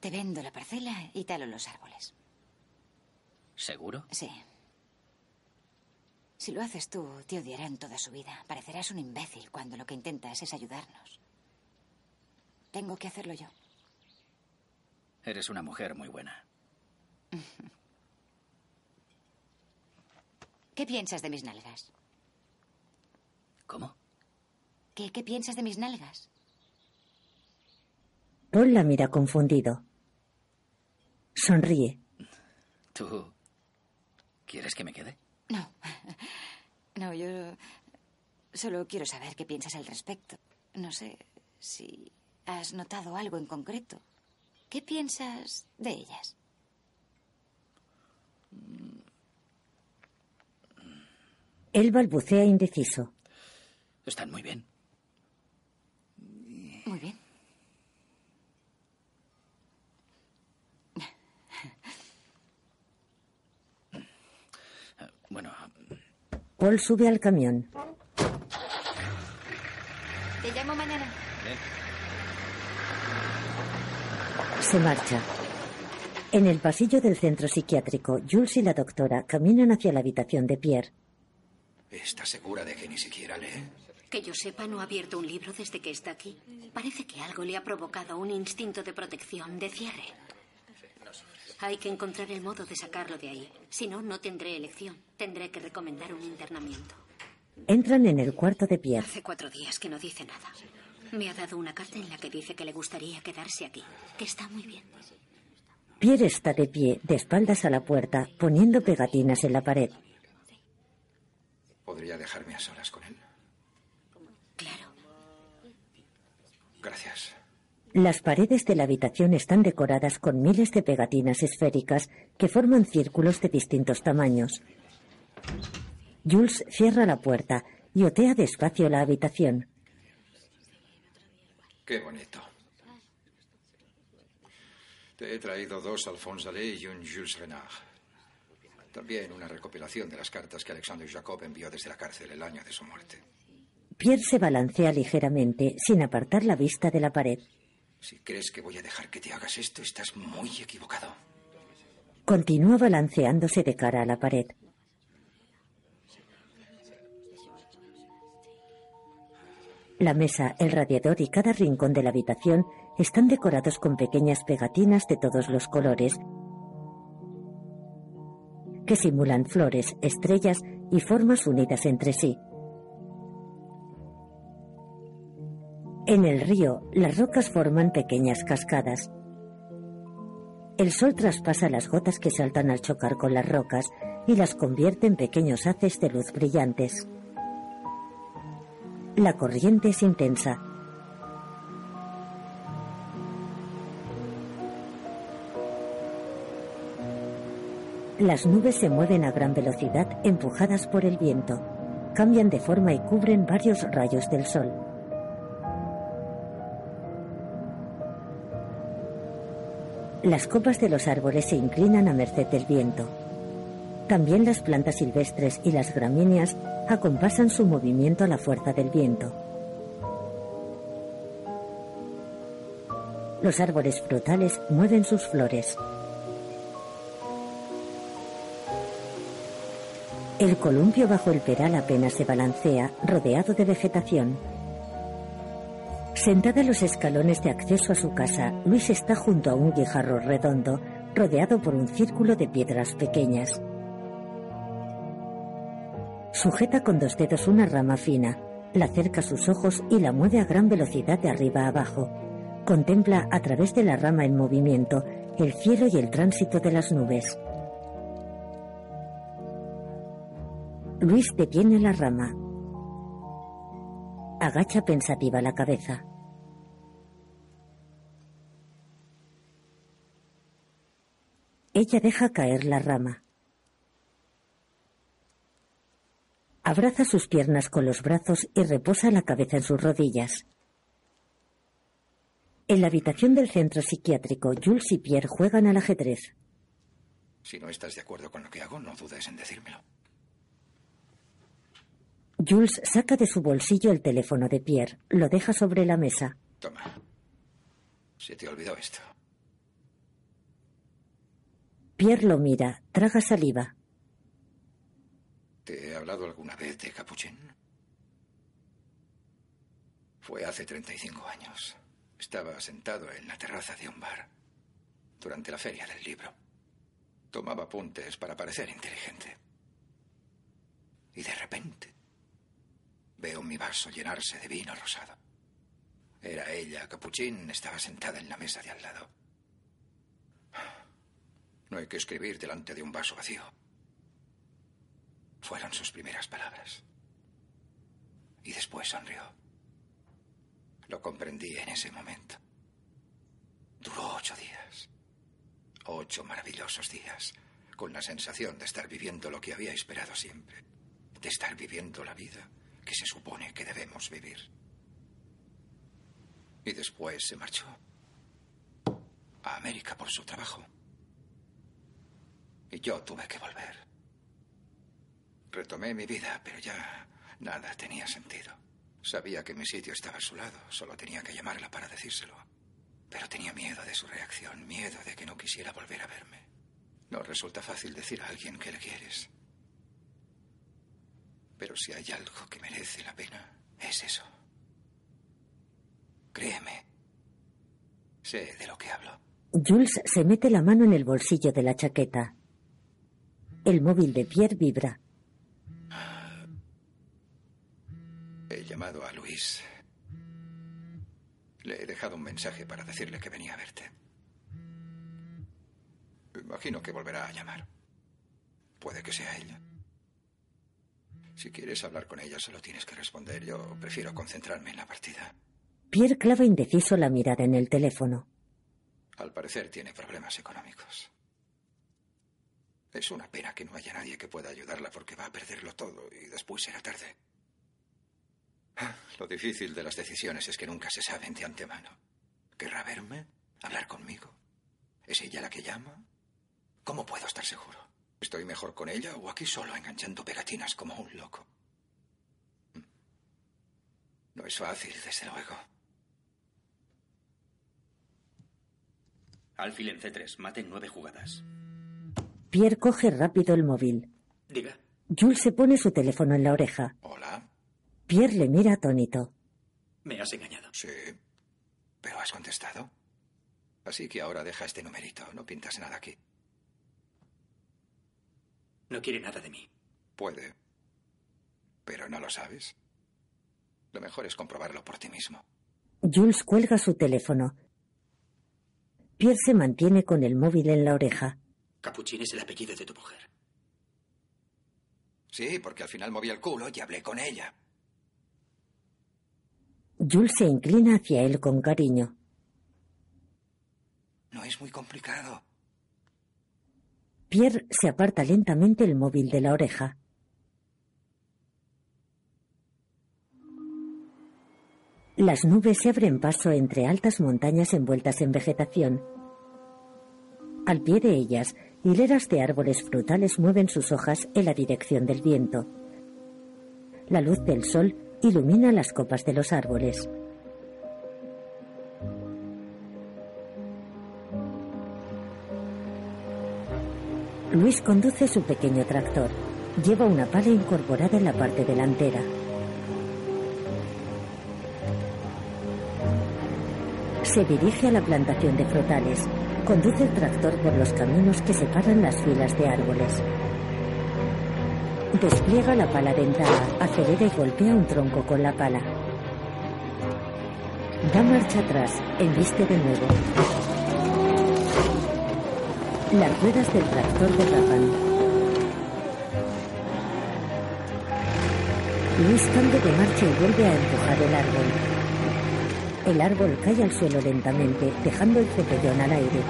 Te vendo la parcela y talo los árboles. ¿Seguro? Sí. Si lo haces tú, te odiarán toda su vida. Parecerás un imbécil cuando lo que intentas es ayudarnos. Tengo que hacerlo yo. Eres una mujer muy buena. ¿Qué piensas de mis nalgas? ¿Cómo? ¿Qué, qué piensas de mis nalgas? Paul la mira confundido. Sonríe. ¿Tú quieres que me quede? No. No, yo solo quiero saber qué piensas al respecto. No sé si has notado algo en concreto. ¿Qué piensas de ellas? Él balbucea indeciso. Están muy bien. Muy bien. Bueno, Paul sube al camión. Te llamo mañana. Se marcha. En el pasillo del centro psiquiátrico, Jules y la doctora caminan hacia la habitación de Pierre. ¿Estás segura de que ni siquiera lee? Que yo sepa, no ha abierto un libro desde que está aquí. Parece que algo le ha provocado un instinto de protección, de cierre. Hay que encontrar el modo de sacarlo de ahí. Si no, no tendré elección. Tendré que recomendar un internamiento. Entran en el cuarto de Pierre. Hace cuatro días que no dice nada. Me ha dado una carta en la que dice que le gustaría quedarse aquí, que está muy bien. Pierre está de pie, de espaldas a la puerta, poniendo pegatinas en la pared. ¿Podría dejarme a solas con él? Claro. Gracias. Las paredes de la habitación están decoradas con miles de pegatinas esféricas que forman círculos de distintos tamaños. Jules cierra la puerta y otea despacio la habitación. Qué bonito. Te he traído dos Alphonse Allais y un Jules Renard. También una recopilación de las cartas que Alexandre Jacob envió desde la cárcel el año de su muerte. Pierre se balancea ligeramente, sin apartar la vista de la pared. Si crees que voy a dejar que te hagas esto, estás muy equivocado. Continúa balanceándose de cara a la pared. La mesa, el radiador y cada rincón de la habitación están decorados con pequeñas pegatinas de todos los colores que simulan flores, estrellas y formas unidas entre sí. En el río, las rocas forman pequeñas cascadas. El sol traspasa las gotas que saltan al chocar con las rocas y las convierte en pequeños haces de luz brillantes. La corriente es intensa. Las nubes se mueven a gran velocidad empujadas por el viento. Cambian de forma y cubren varios rayos del sol. Las copas de los árboles se inclinan a merced del viento. También las plantas silvestres y las gramíneas acompasan su movimiento a la fuerza del viento. Los árboles frutales mueven sus flores. El columpio bajo el peral apenas se balancea, rodeado de vegetación. Sentada en los escalones de acceso a su casa, Luis está junto a un guijarro redondo, rodeado por un círculo de piedras pequeñas. Sujeta con dos dedos una rama fina, la acerca a sus ojos y la mueve a gran velocidad de arriba a abajo. Contempla a través de la rama en movimiento el cielo y el tránsito de las nubes. Luis detiene la rama. Agacha pensativa la cabeza. Ella deja caer la rama. Abraza sus piernas con los brazos y reposa la cabeza en sus rodillas. En la habitación del centro psiquiátrico, Jules y Pierre juegan al ajedrez. Si no estás de acuerdo con lo que hago, no dudes en decírmelo. Jules saca de su bolsillo el teléfono de Pierre, lo deja sobre la mesa. Toma. Se te olvidó esto. Pierre lo mira, traga saliva. ¿Te he hablado alguna vez de Capuchin? Fue hace 35 años. Estaba sentado en la terraza de un bar durante la feria del libro. Tomaba apuntes para parecer inteligente. Y de repente veo mi vaso llenarse de vino rosado. Era ella, Capuchin, estaba sentada en la mesa de al lado. No hay que escribir delante de un vaso vacío. Fueron sus primeras palabras. Y después sonrió. Lo comprendí en ese momento. Duró ocho días. Ocho maravillosos días, con la sensación de estar viviendo lo que había esperado siempre, de estar viviendo la vida que se supone que debemos vivir. Y después se marchó a América por su trabajo. Y yo tuve que volver. Retomé mi vida, pero ya nada tenía sentido. Sabía que mi sitio estaba a su lado, solo tenía que llamarla para decírselo. Pero tenía miedo de su reacción, miedo de que no quisiera volver a verme. No resulta fácil decir a alguien que le quieres. Pero si hay algo que merece la pena, es eso. Créeme. Sé de lo que hablo. Jules se mete la mano en el bolsillo de la chaqueta. El móvil de Pierre vibra. He llamado a Luis. Le he dejado un mensaje para decirle que venía a verte. Imagino que volverá a llamar. Puede que sea ella. Si quieres hablar con ella, solo tienes que responder. Yo prefiero concentrarme en la partida. Pierre clava indeciso la mirada en el teléfono. Al parecer tiene problemas económicos. Es una pena que no haya nadie que pueda ayudarla porque va a perderlo todo y después será tarde. Lo difícil de las decisiones es que nunca se saben de antemano. ¿Querrá verme? ¿Hablar conmigo? ¿Es ella la que llama? ¿Cómo puedo estar seguro? ¿Estoy mejor con ella o aquí solo enganchando pegatinas como un loco? No es fácil, desde luego. Alfil en C3, maten nueve jugadas. Pierre coge rápido el móvil. Diga. Jules se pone su teléfono en la oreja. Hola. Pierre le mira atónito. Me has engañado. Sí. Pero has contestado. Así que ahora deja este numerito. No pintas nada aquí. No quiere nada de mí. Puede. Pero no lo sabes. Lo mejor es comprobarlo por ti mismo. Jules cuelga su teléfono. Pierre se mantiene con el móvil en la oreja. Capuchín es el apellido de tu mujer. Sí, porque al final moví el culo y hablé con ella. Jules se inclina hacia él con cariño. No es muy complicado. Pierre se aparta lentamente el móvil de la oreja. Las nubes se abren paso entre altas montañas envueltas en vegetación. Al pie de ellas, hileras de árboles frutales mueven sus hojas en la dirección del viento. La luz del sol ilumina las copas de los árboles. Luis conduce su pequeño tractor. Lleva una pala incorporada en la parte delantera. Se dirige a la plantación de frutales. Conduce el tractor por los caminos que separan las filas de árboles. Despliega la pala dentada, acelera y golpea un tronco con la pala. Da marcha atrás, embiste de nuevo. Las ruedas del tractor derrapan. Luis cambia de marcha y vuelve a empujar el árbol. El árbol cae al suelo lentamente, dejando el cepellón al aire.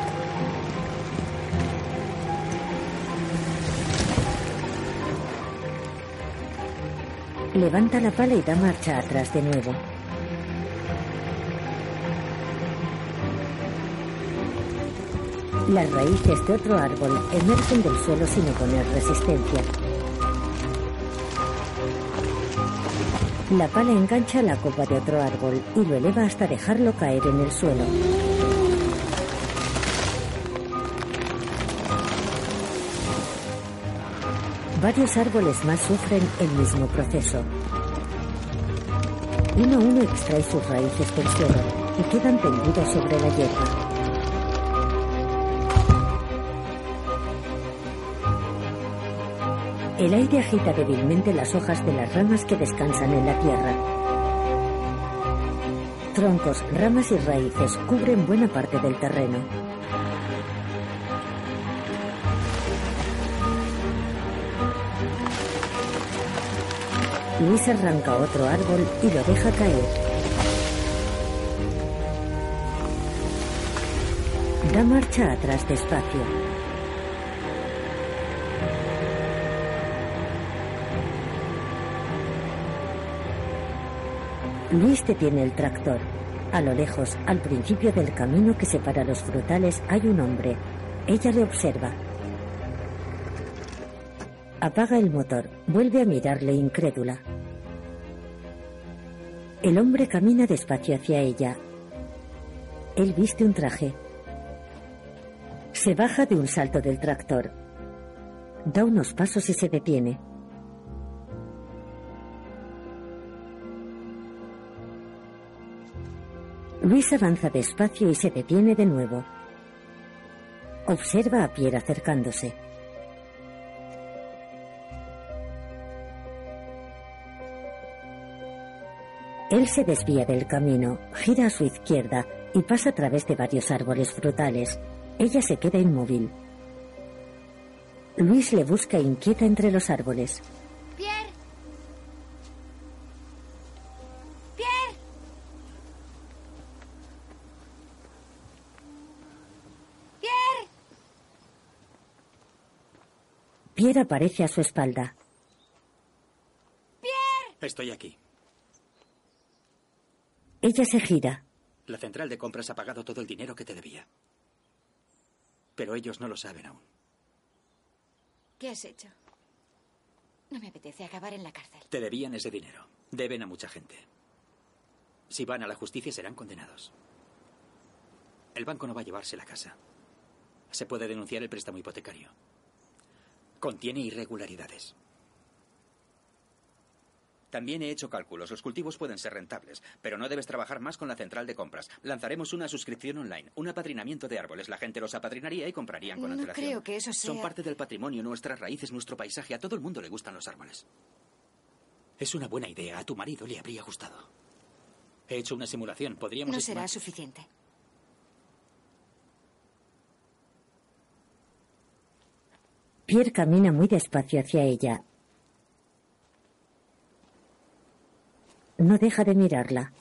Levanta la pala y da marcha atrás de nuevo. Las raíces de otro árbol emergen del suelo sin oponer resistencia. La pala engancha la copa de otro árbol y lo eleva hasta dejarlo caer en el suelo. Varios árboles más sufren el mismo proceso. Uno a uno extrae sus raíces del suelo y quedan tendidos sobre la hierba. El aire agita débilmente las hojas de las ramas que descansan en la tierra. Troncos, ramas y raíces cubren buena parte del terreno. Luis arranca otro árbol y lo deja caer. Da marcha atrás despacio. Luis detiene el tractor. A lo lejos, al principio del camino que separa los frutales, hay un hombre. Ella le observa. Apaga el motor. Vuelve a mirarle incrédula. El hombre camina despacio hacia ella. Él viste un traje. Se baja de un salto del tractor. Da unos pasos y se detiene. Luis avanza despacio y se detiene de nuevo. Observa a Pierre acercándose. Él se desvía del camino, gira a su izquierda y pasa a través de varios árboles frutales. Ella se queda inmóvil. Luis le busca inquieta entre los árboles. Pierre aparece a su espalda. Estoy aquí. Ella se gira. La central de compras ha pagado todo el dinero que te debía. Pero ellos no lo saben aún. ¿Qué has hecho? No me apetece acabar en la cárcel. Te debían ese dinero. Deben a mucha gente. Si van a la justicia serán condenados. El banco no va a llevarse la casa. Se puede denunciar el préstamo hipotecario. Contiene irregularidades. También he hecho cálculos. Los cultivos pueden ser rentables, pero no debes trabajar más con la central de compras. Lanzaremos una suscripción online, un apadrinamiento de árboles. La gente los apadrinaría y comprarían con No antelación. creo que eso Son sea- parte del patrimonio, nuestras raíces, nuestro paisaje. A todo el mundo le gustan los árboles. Es una buena idea. A tu marido le habría gustado. He hecho una simulación. Podríamos No estimar- será suficiente. Pierre camina muy despacio hacia ella. No deja de mirarla.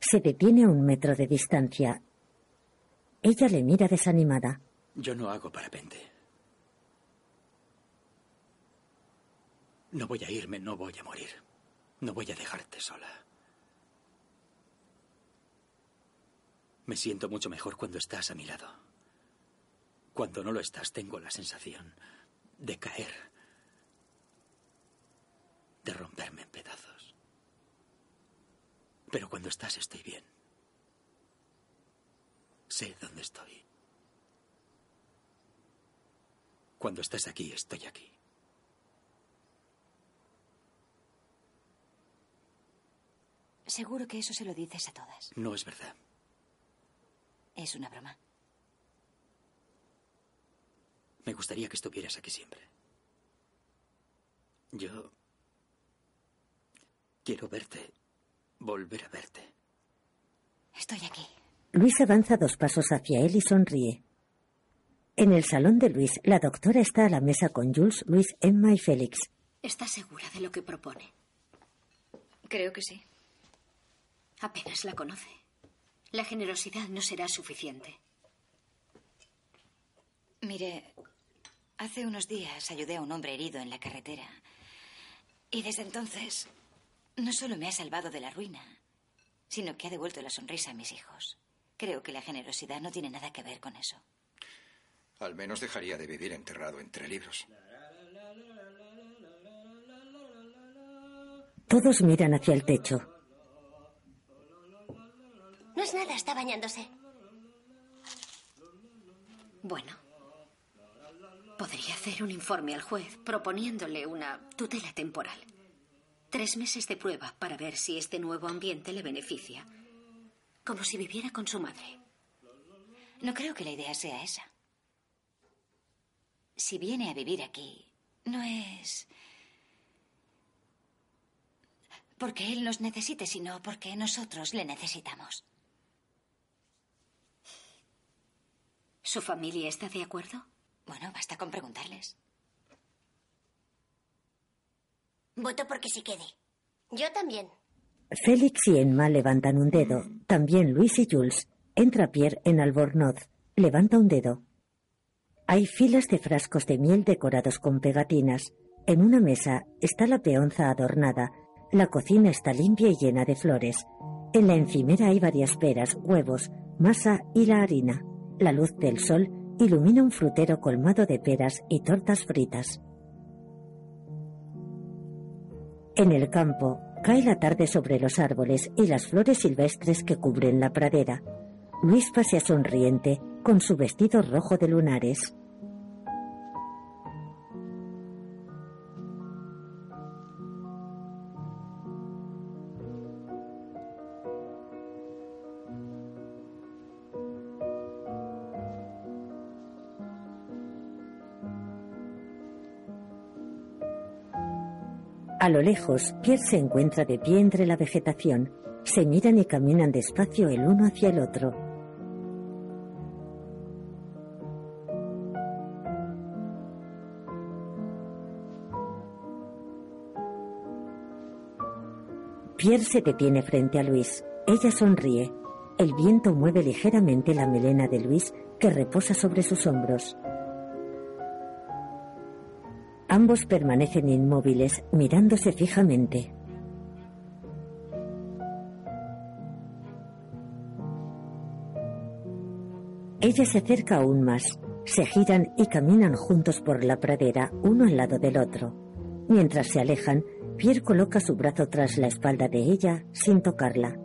Se detiene a un metro de distancia. Ella le mira desanimada. Yo no hago parapente. No voy a irme, no voy a morir. No voy a dejarte sola. Me siento mucho mejor cuando estás a mi lado. Cuando no lo estás, tengo la sensación de caer, de romperme en pedazos. Pero cuando estás, estoy bien. Sé dónde estoy. Cuando estás aquí, estoy aquí. Seguro que eso se lo dices a todas. No es verdad. Es una broma. Me gustaría que estuvieras aquí siempre. Yo quiero verte, volver a verte. Estoy aquí. Luis avanza dos pasos hacia él y sonríe. En el salón de Luis, la doctora está a la mesa con Jules, Luis, Emma y Félix. ¿Está segura de lo que propone? Creo que sí. Apenas la conoce. La generosidad no será suficiente. Mire, hace unos días ayudé a un hombre herido en la carretera. Y desde entonces no solo me ha salvado de la ruina, sino que ha devuelto la sonrisa a mis hijos. Creo que la generosidad no tiene nada que ver con eso. Al menos dejaría de vivir enterrado entre libros. Todos miran hacia el techo. No es nada, está bañándose. Bueno, Podría hacer un informe al juez proponiéndole una tutela temporal. Tres meses de prueba para ver si este nuevo ambiente le beneficia. Como si viviera con su madre. No creo que la idea sea esa. Si viene a vivir aquí, no es porque él nos necesite, sino porque nosotros le necesitamos. ¿Su familia está de acuerdo? Bueno, basta con preguntarles. Voto porque se quede. Yo también. Félix y Emma levantan un dedo. También Luis y Jules. Entra Pierre en Albornoz. Levanta un dedo. Hay filas de frascos de miel decorados con pegatinas. En una mesa está la peonza adornada. La cocina está limpia y llena de flores. En la encimera hay varias peras, huevos, masa y la harina. La luz del sol ilumina un frutero colmado de peras y tortas fritas. En el campo, cae la tarde sobre los árboles y las flores silvestres que cubren la pradera. Luis pasea sonriente con su vestido rojo de lunares. A lo lejos, Pierre se encuentra de pie entre la vegetación. Se miran y caminan despacio el uno hacia el otro. Pierre se detiene frente a Luis. Ella sonríe. El viento mueve ligeramente la melena de Luis que reposa sobre sus hombros. Ambos permanecen inmóviles, mirándose fijamente. Ella se acerca aún más. Se giran y caminan juntos por la pradera, uno al lado del otro. Mientras se alejan, Pierre coloca su brazo tras la espalda de ella sin tocarla.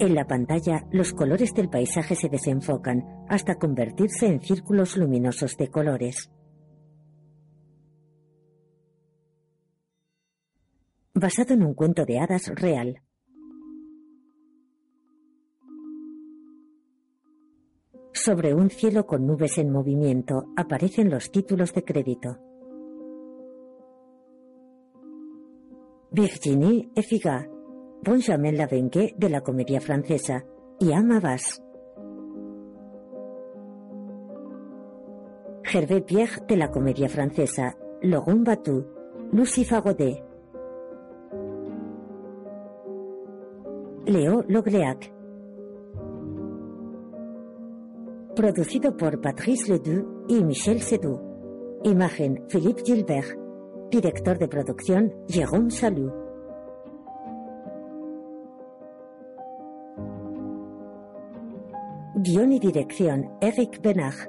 En la pantalla, los colores del paisaje se desenfocan hasta convertirse en círculos luminosos de colores. Basado en un cuento de hadas real. Sobre un cielo con nubes en movimiento aparecen los títulos de crédito. Virginie Effigat, Benjamin Lavengue de la comedia francesa y Ama. Gervais Pierre de la comedia francesa, Laurent Batou, Lucie Fagodet. Léo Logleac. Producido por Patrice Ledoux y Michel Sedou. Imagen Philippe Gilbert. Director de producción Jérôme Salou. Guión y dirección Eric Benach.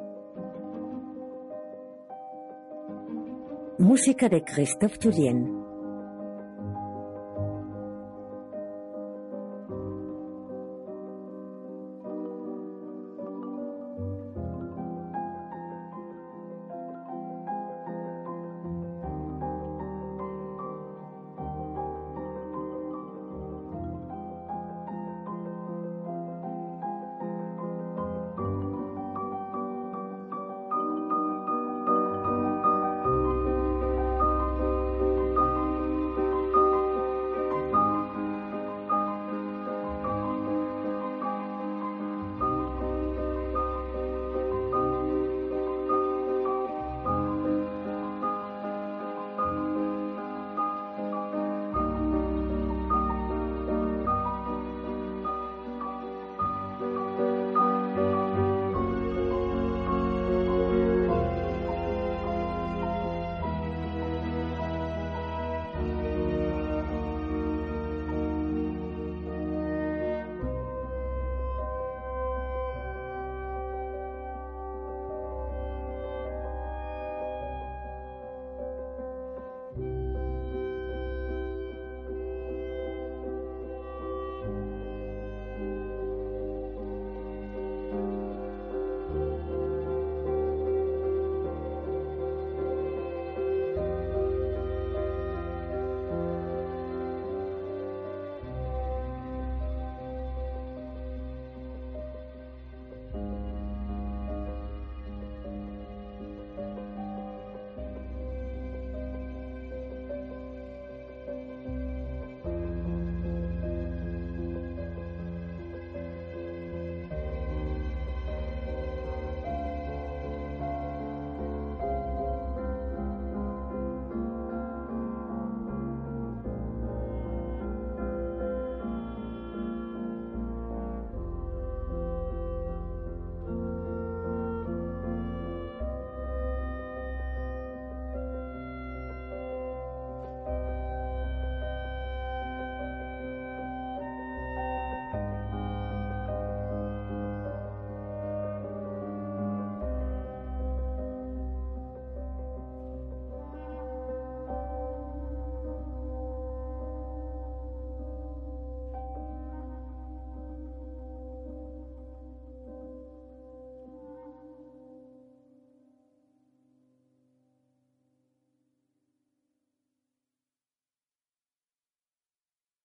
Música de Christophe Julien.